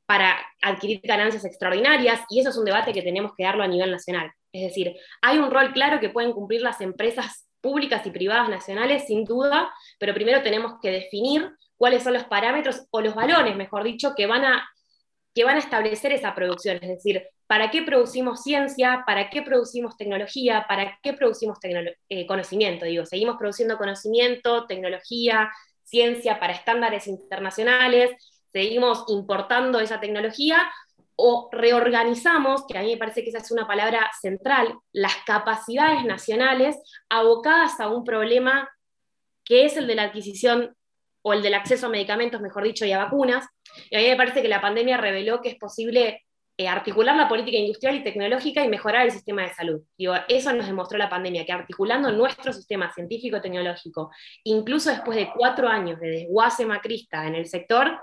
para adquirir ganancias extraordinarias, y eso es un debate que tenemos que darlo a nivel nacional. Es decir, hay un rol claro que pueden cumplir las empresas públicas y privadas nacionales, sin duda, pero primero tenemos que definir cuáles son los parámetros o los valores, mejor dicho, que van a, que van a establecer esa producción. Es decir, ¿para qué producimos ciencia? ¿Para qué producimos tecnología? ¿Para qué producimos eh, conocimiento? Digo, seguimos produciendo conocimiento, tecnología, ciencia para estándares internacionales, seguimos importando esa tecnología o reorganizamos, que a mí me parece que esa es una palabra central, las capacidades nacionales abocadas a un problema que es el de la adquisición o el del acceso a medicamentos, mejor dicho, y a vacunas. Y a mí me parece que la pandemia reveló que es posible eh, articular la política industrial y tecnológica y mejorar el sistema de salud. Eso nos demostró la pandemia, que articulando nuestro sistema científico-tecnológico, incluso después de cuatro años de desguace macrista en el sector,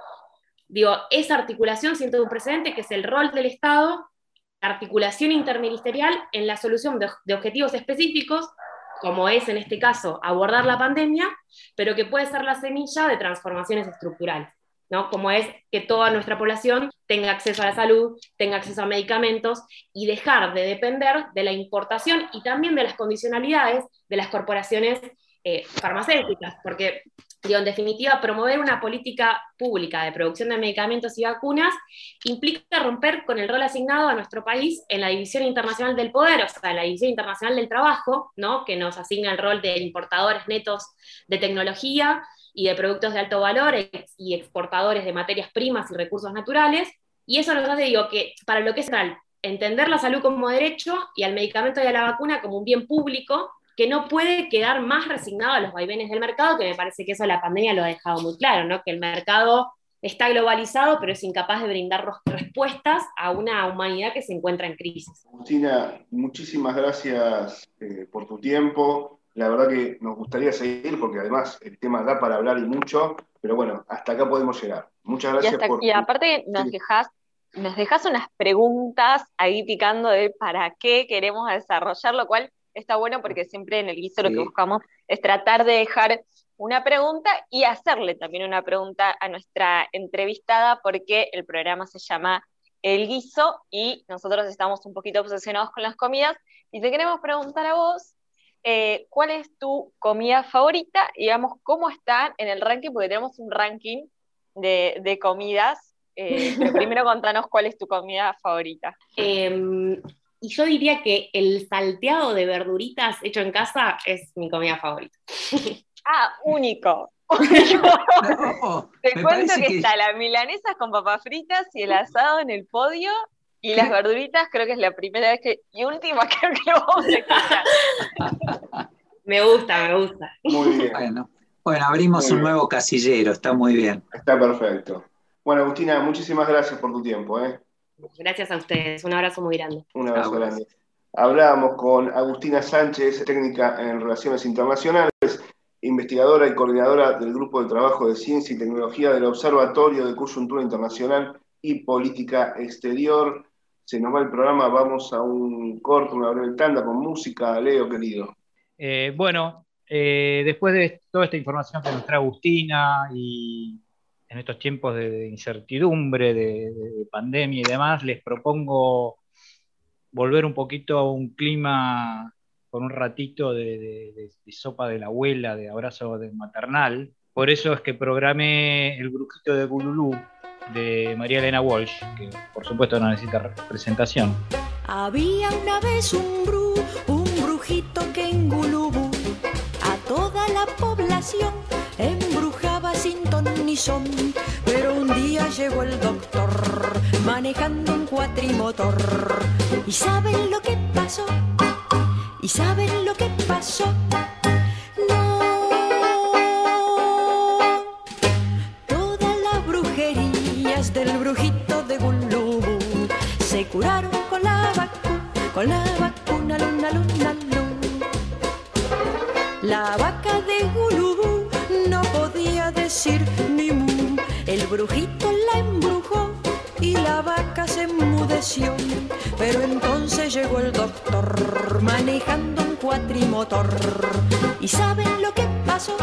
digo, esa articulación siento un precedente que es el rol del Estado, la articulación interministerial en la solución de, de objetivos específicos, como es en este caso abordar la pandemia, pero que puede ser la semilla de transformaciones estructurales. ¿no? Como es que toda nuestra población tenga acceso a la salud, tenga acceso a medicamentos y dejar de depender de la importación y también de las condicionalidades de las corporaciones eh, farmacéuticas, porque digo, en definitiva, promover una política pública de producción de medicamentos y vacunas implica romper con el rol asignado a nuestro país en la División Internacional del Poder, o sea, en la División Internacional del Trabajo, ¿no? que nos asigna el rol de importadores netos de tecnología y de productos de alto valor y exportadores de materias primas y recursos naturales. Y eso nos hace, digo, que para lo que es entender la salud como derecho y al medicamento y a la vacuna como un bien público que no puede quedar más resignado a los vaivenes del mercado, que me parece que eso la pandemia lo ha dejado muy claro, ¿no? que el mercado está globalizado, pero es incapaz de brindar ros- respuestas a una humanidad que se encuentra en crisis. Agustina, muchísimas gracias eh, por tu tiempo. La verdad que nos gustaría seguir porque además el tema da para hablar y mucho, pero bueno, hasta acá podemos llegar. Muchas Y, gracias hasta- por... y aparte nos Sí. dejas, nos dejas unas preguntas ahí picando de para qué queremos desarrollar, lo cual está bueno porque siempre en el guiso lo que buscamos es tratar de dejar una pregunta y hacerle también una pregunta a nuestra entrevistada porque el programa se llama El Guiso y nosotros estamos un poquito obsesionados con las comidas. Y te queremos preguntar a vos eh, cuál es tu comida favorita y digamos cómo está en el ranking porque tenemos un ranking de, de comidas, eh, pero (laughs) primero contanos cuál es tu comida favorita. Eh, y yo diría que el salteado de verduritas hecho en casa es mi comida favorita. (laughs) Ah, único. No, (laughs) Te cuento que, que- está la milanesa con papas fritas y el asado en el podio y las verduritas creo que es la primera vez que y última (laughs) creo que lo vamos a escuchar. Me gusta, me gusta. Muy bien, Bueno, bueno, abrimos Muy un bien. nuevo casillero, está muy bien. está perfecto. Bueno, Agustina, muchísimas gracias por tu tiempo. ¿eh? Gracias a ustedes, un abrazo muy grande. Un abrazo grande. Hablábamos con Agustina Sánchez, técnica en Relaciones Internacionales, investigadora y coordinadora del Grupo de Trabajo de Ciencia y Tecnología del Observatorio de Coyuntura Internacional y Política Exterior. Se nos va el programa, vamos a un corto, una breve tanda con música. Leo, querido. Eh, bueno, eh, después de toda esta información que nos trae Agustina y en estos tiempos de, incertidumbre, de, de- de pandemia y demás, les propongo volver un poquito a un clima con un ratito de, sopa de la abuela, de abrazo maternal. Por eso es que programé el brujito de Bululú de María Elena Walsh, que por supuesto no necesita re- presentación. Había una vez un bru, un brujito que en Gulubú a toda la población embrujaba sin Pero un día llegó el doctor manejando un cuatrimotor. ¿Y saben lo que pasó? ¿Y saben lo que pasó? No. Todas las brujerías del brujito de Gulubú se curaron con la vacuna, con la vacuna luna luna luna. La vaca brujito la embrujó y la vaca se enmudeció. Pero entonces llegó el doctor manejando un cuatrimotor. ¿Y saben lo que pasó?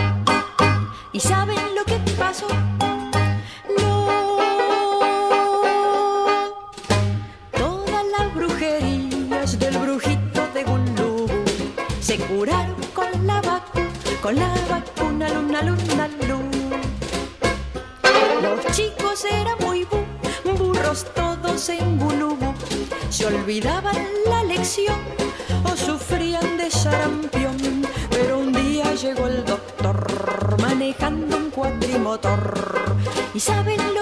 Cuatrimotor. ¿Y saben lo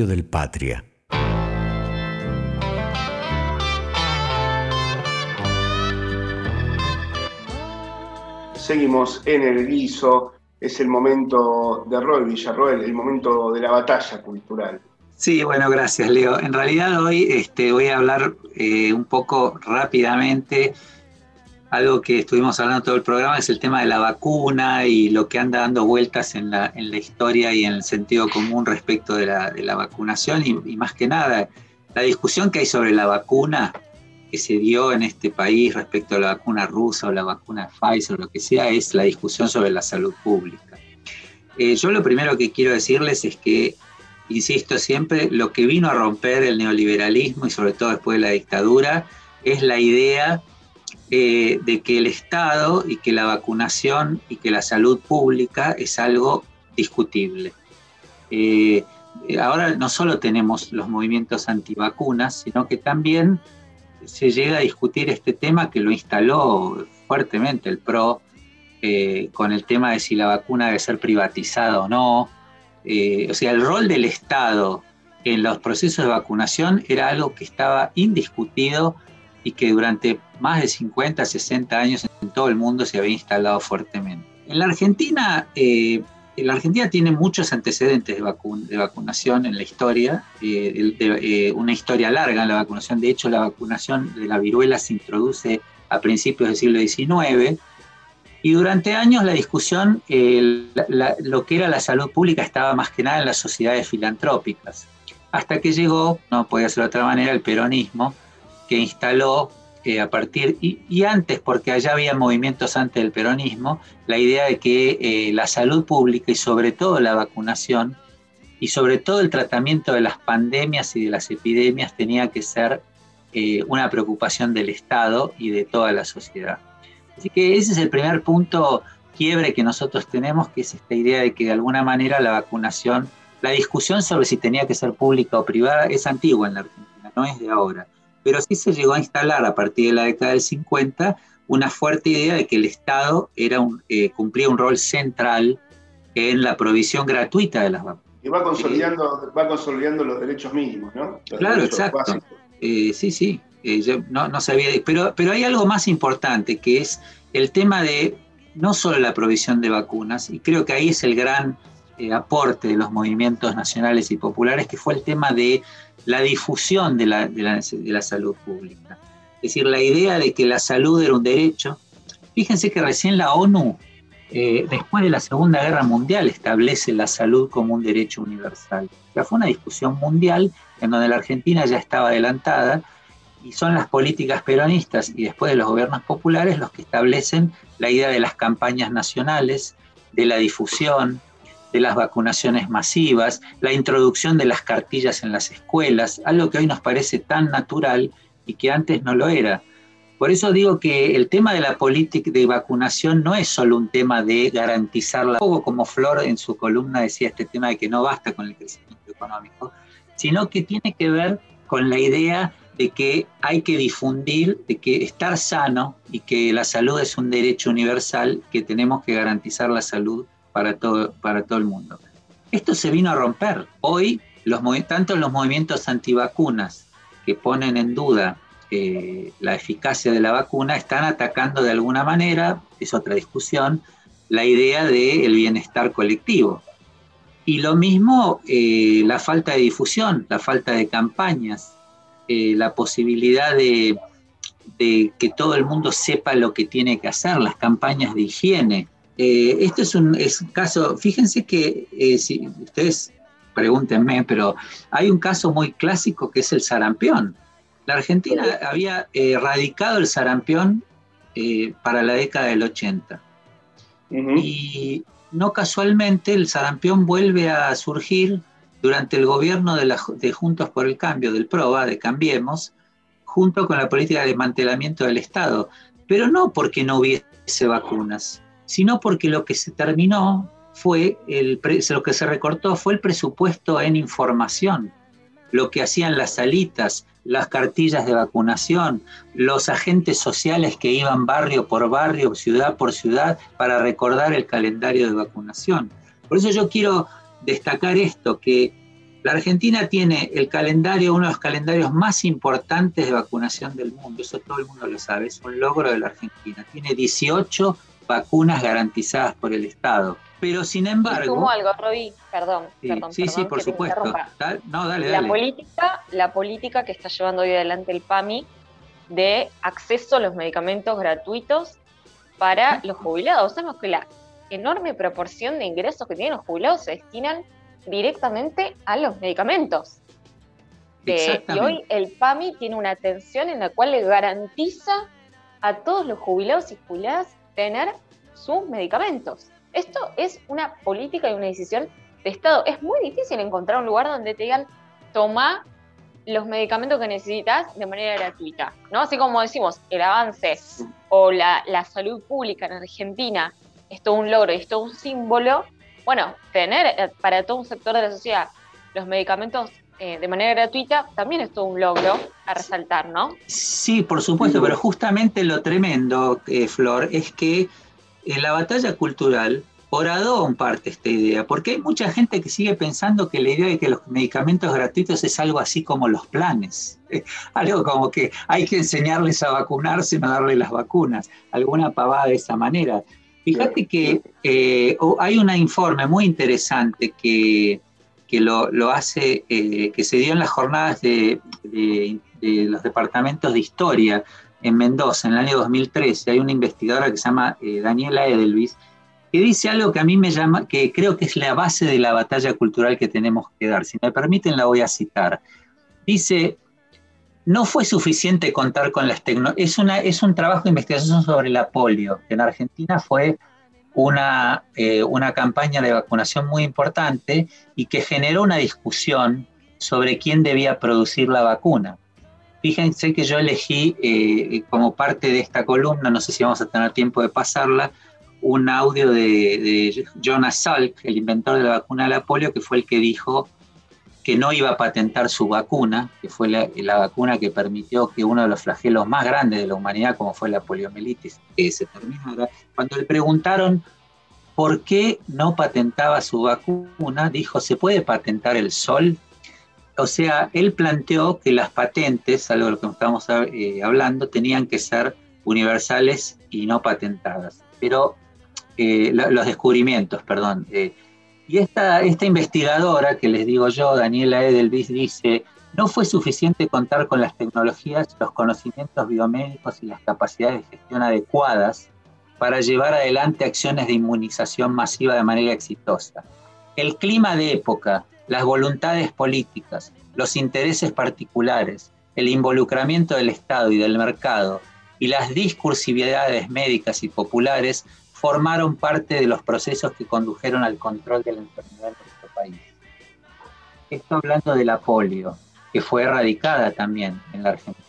radio del Patria. Seguimos en el guiso, es el momento de Roel Villarroel, el momento de la batalla cultural. Sí, bueno, gracias, Leo. En realidad hoy este, voy a hablar eh, un poco rápidamente. Algo que estuvimos hablando todo el programa es el tema de la vacuna y lo que anda dando vueltas en la, en la historia y en el sentido común respecto de la, de la vacunación y, y más que nada la discusión que hay sobre la vacuna que se dio en este país respecto a la vacuna rusa o la vacuna Pfizer o lo que sea, es la discusión sobre la salud pública. Eh, yo lo primero que quiero decirles es que, insisto siempre, lo que vino a romper el neoliberalismo y sobre todo después de la dictadura es la idea eh, de que el Estado y que la vacunación y que la salud pública es algo discutible. Eh, ahora no solo tenemos los movimientos antivacunas, sino que también se llega a discutir este tema que lo instaló fuertemente el PRO eh, con el tema de si la vacuna debe ser privatizada o no. Eh, o sea, el rol del Estado en los procesos de vacunación era algo que estaba indiscutido y que durante más de 50, 60 años en todo el mundo se había instalado fuertemente. En la Argentina, eh, la Argentina tiene muchos antecedentes de, vacu de vacunación en la historia, eh, de, de, eh, una historia larga en la vacunación. De hecho, la vacunación de la viruela se introduce a principios del siglo XIX y durante años la discusión, eh, la, lo que era la salud pública estaba más que nada en las sociedades filantrópicas, hasta que llegó, no podía ser de otra manera, el peronismo, que instaló eh, a partir, y, antes, porque allá había movimientos antes del peronismo, la idea de que eh, la salud pública y sobre todo la vacunación y sobre todo el tratamiento de las pandemias y de las epidemias tenía que ser eh, una preocupación del Estado y de toda la sociedad. Así que ese es el primer punto quiebre que nosotros tenemos, que es esta idea de que de alguna manera la vacunación, la discusión sobre si tenía que ser pública o privada es antigua en la Argentina, no es de ahora pero sí se llegó a instalar a partir de la década del 50 una fuerte idea de que el Estado era un, eh, cumplía un rol central en la provisión gratuita de las vacunas. Y va consolidando, eh, va consolidando los derechos mínimos, ¿no? Los claro, exacto. Eh, sí, sí, eh, yo no, no sabía, pero, pero hay algo más importante que es el tema de no solo la provisión de vacunas, y creo que ahí es el gran aporte de los movimientos nacionales y populares, que fue el tema de la difusión de la, de, la, salud pública. Es decir, la idea de que la salud era un derecho. Fíjense que recién la ONU, eh, después de la Segunda Guerra Mundial, establece la salud como un derecho universal. Ya fue una discusión mundial en donde la Argentina ya estaba adelantada y son las políticas peronistas y después de los gobiernos populares los que establecen la idea de las campañas nacionales, de la difusión, de las vacunaciones masivas, la introducción de las cartillas en las escuelas, algo que hoy nos parece tan natural y que antes no lo era. Por eso digo que el tema de la política de vacunación no es solo un tema de garantizarla, como Flor en su columna decía este tema de que no basta con el crecimiento económico, sino que tiene que ver con la idea de que hay que difundir, de que estar sano y que la salud es un derecho universal, que tenemos que garantizar la salud para todo, para todo el mundo. Esto se vino a romper. Hoy, los, tanto los movimientos antivacunas que ponen en duda eh, la eficacia de la vacuna están atacando de alguna manera, es otra discusión, la idea del de bienestar colectivo. Y lo mismo eh, la falta de difusión, la falta de campañas, eh, la posibilidad de, de, que todo el mundo sepa lo que tiene que hacer, las campañas de higiene. Eh, esto es un, es caso, fíjense que eh, si ustedes pregúntenme, pero hay un caso muy clásico que es el sarampión. La Argentina había erradicado el sarampión para la década del 80. Uh -huh. Y no casualmente el sarampión vuelve a surgir durante el gobierno de, la- de Juntos por el Cambio, del PROA, de Cambiemos, junto con la política de desmantelamiento del Estado. Pero no porque no hubiese vacunas, sino porque lo que se terminó fue, el, lo que se recortó fue el presupuesto en información, lo que hacían las salitas, las cartillas de vacunación, los agentes sociales que iban barrio por barrio, ciudad por ciudad, para recordar el calendario de vacunación. Por eso yo quiero destacar esto, que la Argentina tiene el calendario, uno de los calendarios más importantes de vacunación del mundo, eso todo el mundo lo sabe, es un logro de la Argentina. Tiene 18 vacunas garantizadas por el Estado. Pero sin embargo... algo, Roby, perdón, Sí, perdón, sí, por supuesto. interrumpa. Dale- no, dale, La política, la política que está llevando hoy adelante el PAMI de acceso a los medicamentos gratuitos para los jubilados. Sabemos que la enorme proporción de ingresos que tienen los jubilados se destinan directamente a los medicamentos. Eh, y hoy el PAMI tiene una atención en la cual le garantiza a todos los jubilados y jubiladas tener sus medicamentos. Esto es una política y una decisión de Estado. Es muy difícil encontrar un lugar donde te digan, toma los medicamentos que necesitas de manera gratuita. ¿no? Así como decimos, el avance o la, la salud pública en Argentina es todo un logro y es todo un símbolo. Bueno, tener eh, para todo un sector de la sociedad los medicamentos eh, de manera gratuita también es todo un logro a resaltar, ¿no? Sí, por supuesto, pero justamente lo tremendo, eh, Flor, es que en la batalla cultural horadó en parte esta idea, porque hay mucha gente que sigue pensando que la idea de que los medicamentos gratuitos es algo así como los planes, eh, (laughs) algo como que hay que enseñarles a vacunarse, no darle las vacunas, alguna pavada de esa manera. Fíjate que eh, hay un informe muy interesante que, que lo, lo hace, eh, que se dio en las jornadas de, los departamentos de historia en Mendoza en el año 2013. Hay una investigadora que se llama eh, Daniela Edelvis, que dice algo que a mí me llama, que creo que es la base de la batalla cultural que tenemos que dar. Si me permiten, la voy a citar. Dice, no fue suficiente contar con las tecnologías. Es, es un trabajo de investigación sobre la polio, que en Argentina fue una, eh, una campaña de vacunación muy importante y que generó una discusión sobre quién debía producir la vacuna. Fíjense que yo elegí eh, como parte de esta columna, no sé si vamos a tener tiempo de pasarla, un audio de, de Jonas Salk, el inventor de la vacuna de la polio, que fue el que dijo que no iba a patentar su vacuna, que fue la, vacuna que permitió que uno de los flagelos más grandes de la humanidad, como fue la poliomielitis, que se terminara. Cuando le preguntaron por qué no patentaba su vacuna, dijo, ¿se puede patentar el sol? O sea, él planteó que las patentes, algo de lo que estamos eh, hablando, tenían que ser universales y no patentadas. Pero eh, lo- los descubrimientos, perdón. eh, y esta, esta investigadora que les digo yo, Daniela Edelvis, dice, no fue suficiente contar con las tecnologías, los conocimientos biomédicos y las capacidades de gestión adecuadas para llevar adelante acciones de inmunización masiva de manera exitosa. El clima de época, las voluntades políticas, los intereses particulares, el involucramiento del Estado y del mercado y las discursividades médicas y populares formaron parte de los procesos que condujeron al control de la enfermedad en nuestro país. Esto hablando de la polio, que fue erradicada también en la Argentina.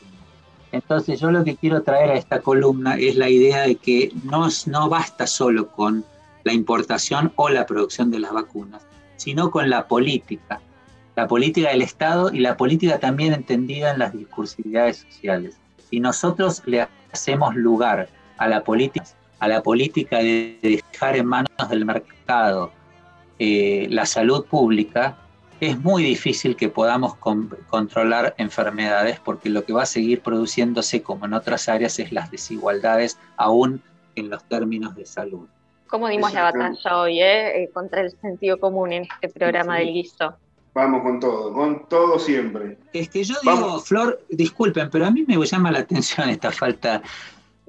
Entonces yo lo que quiero traer a esta columna es la idea de que no, no basta solo con la importación o la producción de las vacunas, sino con la política, la política del Estado y la política también entendida en las discursividades sociales. Si nosotros le hacemos lugar a la política, a la política de dejar en manos del mercado eh, la salud pública, es muy difícil que podamos con- controlar enfermedades porque lo que va a seguir produciéndose, como en otras áreas, es las desigualdades, aún en los términos de salud. ¿Cómo dimos la batalla hoy, eh? Eh, contra el sentido común en este programa del guiso? Vamos con todo, con todo siempre. Es que yo digo, Flor, disculpen, pero a mí me llama la atención esta falta,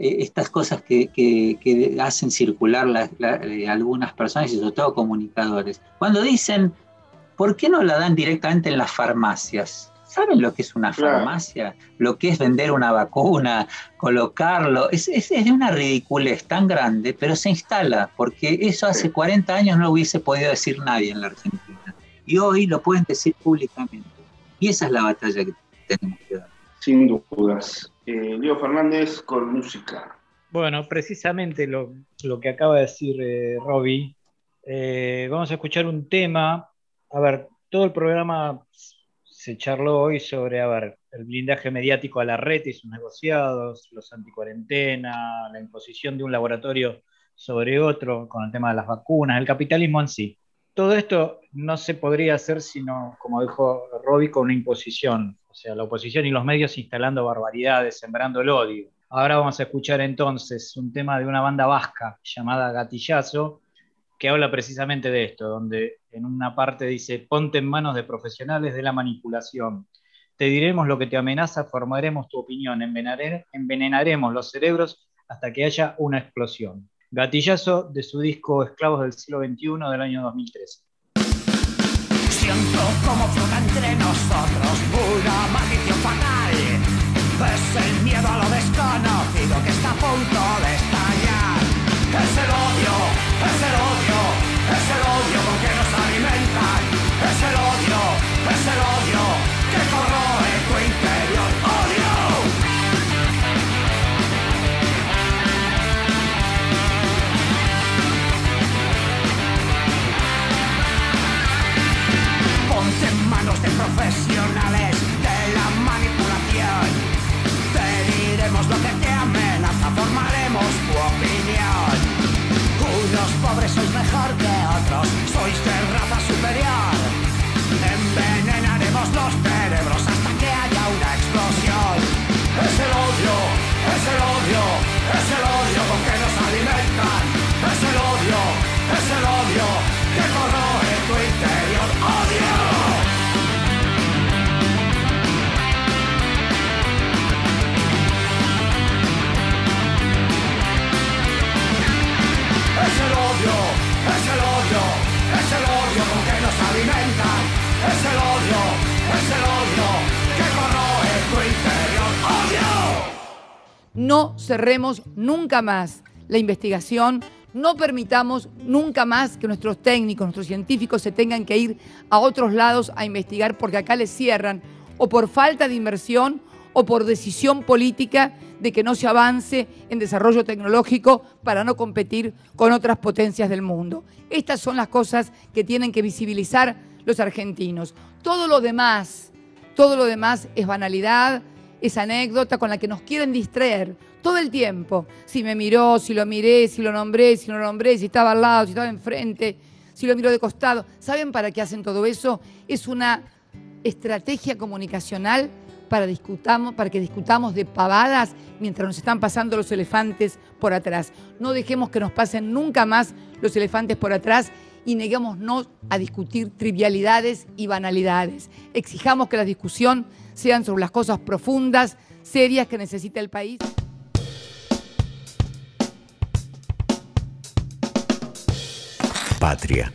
eh, estas cosas que, que- que hacen circular la- la- eh, algunas personas y sobre todo comunicadores. Cuando dicen, ¿por qué no la dan directamente en las farmacias? ¿Saben lo que es una Claro. farmacia? Lo que es vender una vacuna, colocarlo. Es, es, es de una ridiculez tan grande, pero se instala, porque eso hace 40 años no lo hubiese podido decir nadie en la Argentina. Y hoy lo pueden decir públicamente. Y esa es la batalla que tenemos que dar. Sin dudas. Eh, Leo Fernández con música. Bueno, precisamente lo, que acaba de decir eh, Robbie. Eh, vamos a escuchar un tema. A ver, todo el programa se charló hoy sobre, a ver, el blindaje mediático a la red y sus negociados, los anticuarentena, la imposición de un laboratorio sobre otro con el tema de las vacunas, el capitalismo en sí. Todo esto no se podría hacer sino, como dijo Robbie, con una imposición, o sea, la oposición y los medios instalando barbaridades, sembrando el odio. Ahora vamos a escuchar entonces un tema de una banda vasca llamada Gatillazo, que habla precisamente de esto, donde en una parte dice, ponte en manos de profesionales de la manipulación. Te diremos lo que te amenaza, formaremos tu opinión, envenenare- envenenaremos los cerebros hasta que haya una explosión. Gatillazo de su disco Esclavos del siglo XXI del año 2013. Como flota entre nosotros una maldición fatal. Es el miedo a lo desconocido que está a punto de estallar. Es el odio, profesionales de la manipulación. Te diremos lo que te amenaza, formaremos tu opinión. Unos pobres sois mejor que otros, sois de raza superior. Envenenaremos los cerebros hasta que haya una explosión. Es el odio, es el odio, es el odio con que nos alimentan. Es el odio, es el odio No cerremos nunca más la investigación, no permitamos nunca más que nuestros técnicos, nuestros científicos se tengan que ir a otros lados a investigar porque acá les cierran o por falta de inversión o por decisión política de que no se avance en desarrollo tecnológico para no competir con otras potencias del mundo. Estas son las cosas que tienen que visibilizar los argentinos. Todo lo demás, todo lo demás es banalidad, es anécdota con la que nos quieren distraer todo el tiempo. Si me miró, si lo miré, si lo nombré, si no lo nombré, si estaba al lado, si estaba enfrente, si lo miró de costado. ¿Saben para qué hacen todo eso? Es una estrategia comunicacional para, discutamos, para que discutamos de pavadas mientras nos están pasando los elefantes por atrás. No dejemos que nos pasen nunca más los elefantes por atrás y neguémonos a discutir trivialidades y banalidades. Exijamos que la discusión sean sobre las cosas profundas, serias que necesita el país. Patria.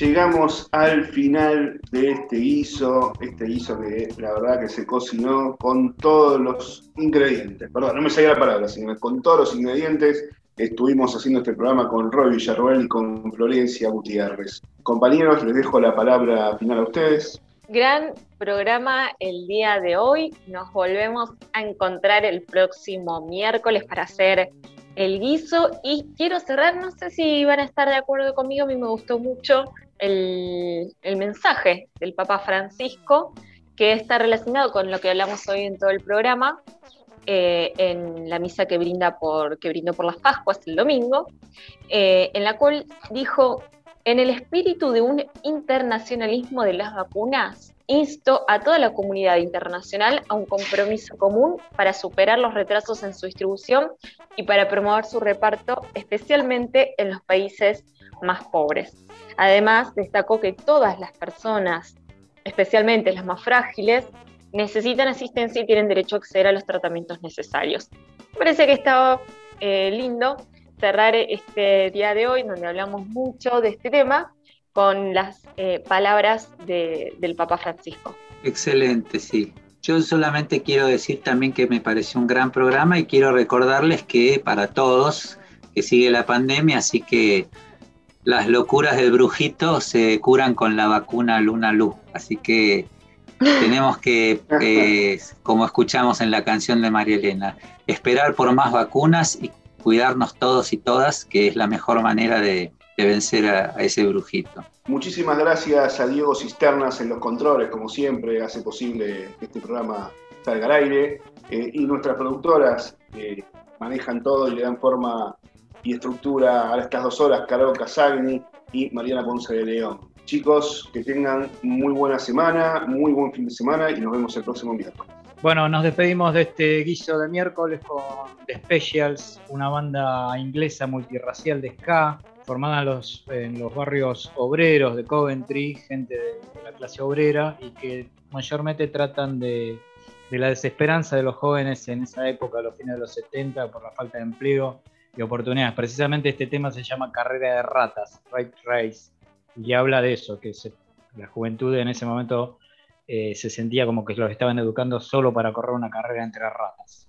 Llegamos al final de este guiso, este guiso que la verdad que se cocinó con todos los ingredientes. Perdón, no me salía la palabra, sino con todos los ingredientes. Estuvimos haciendo este programa con Roy Villarroel y con Florencia Gutiérrez. Compañeros, les dejo la palabra final a ustedes. Gran programa el día de hoy. Nos volvemos a encontrar el próximo miércoles para hacer el guiso. Y quiero cerrar, no sé si van a estar de acuerdo conmigo, a mí me gustó mucho el, el mensaje del Papa Francisco, que está relacionado con lo que hablamos hoy en todo el programa, eh, en la misa que, brinda por, que brindó por las Pascuas el domingo, eh, en la cual dijo, en el espíritu de un internacionalismo de las vacunas, insto a toda la comunidad internacional a un compromiso común para superar los retrasos en su distribución y para promover su reparto, especialmente en los países más pobres. Además, destacó que todas las personas, especialmente las más frágiles, necesitan asistencia y tienen derecho a acceder a los tratamientos necesarios. Me parece que estaba eh, lindo cerrar este día de hoy, donde hablamos mucho de este tema, con las eh, palabras de- del Papa Francisco. Excelente, sí. Yo solamente quiero decir también que me pareció un gran programa y quiero recordarles que para todos que sigue la pandemia, así que las locuras del brujito se curan con la vacuna Luna Lu. Así que tenemos que, eh, como escuchamos en la canción de María Elena, esperar por más vacunas y cuidarnos todos y todas, que es la mejor manera de, vencer a, ese brujito. Muchísimas gracias a Diego Cisternas en los controles, como siempre, hace posible que este programa salga al aire. Eh, y nuestras productoras que manejan todo y le dan forma y estructura a estas dos horas, Carol Casagni y Mariana Ponce de León. Chicos, que tengan muy buena semana, muy buen fin de semana y nos vemos el próximo miércoles. Bueno, nos despedimos de este guiso de miércoles con The Specials, una banda inglesa multirracial de ska, formada en los, en los barrios obreros de Coventry, gente de, la clase obrera, y que mayormente tratan de, de la desesperanza de los jóvenes en esa época, a los fines de los 70, por la falta de empleo y oportunidades. Precisamente este tema se llama Carrera de Ratas, Right Race, y habla de eso, que se- la juventud en ese momento eh, se sentía como que los estaban educando solo para correr una carrera entre ratas.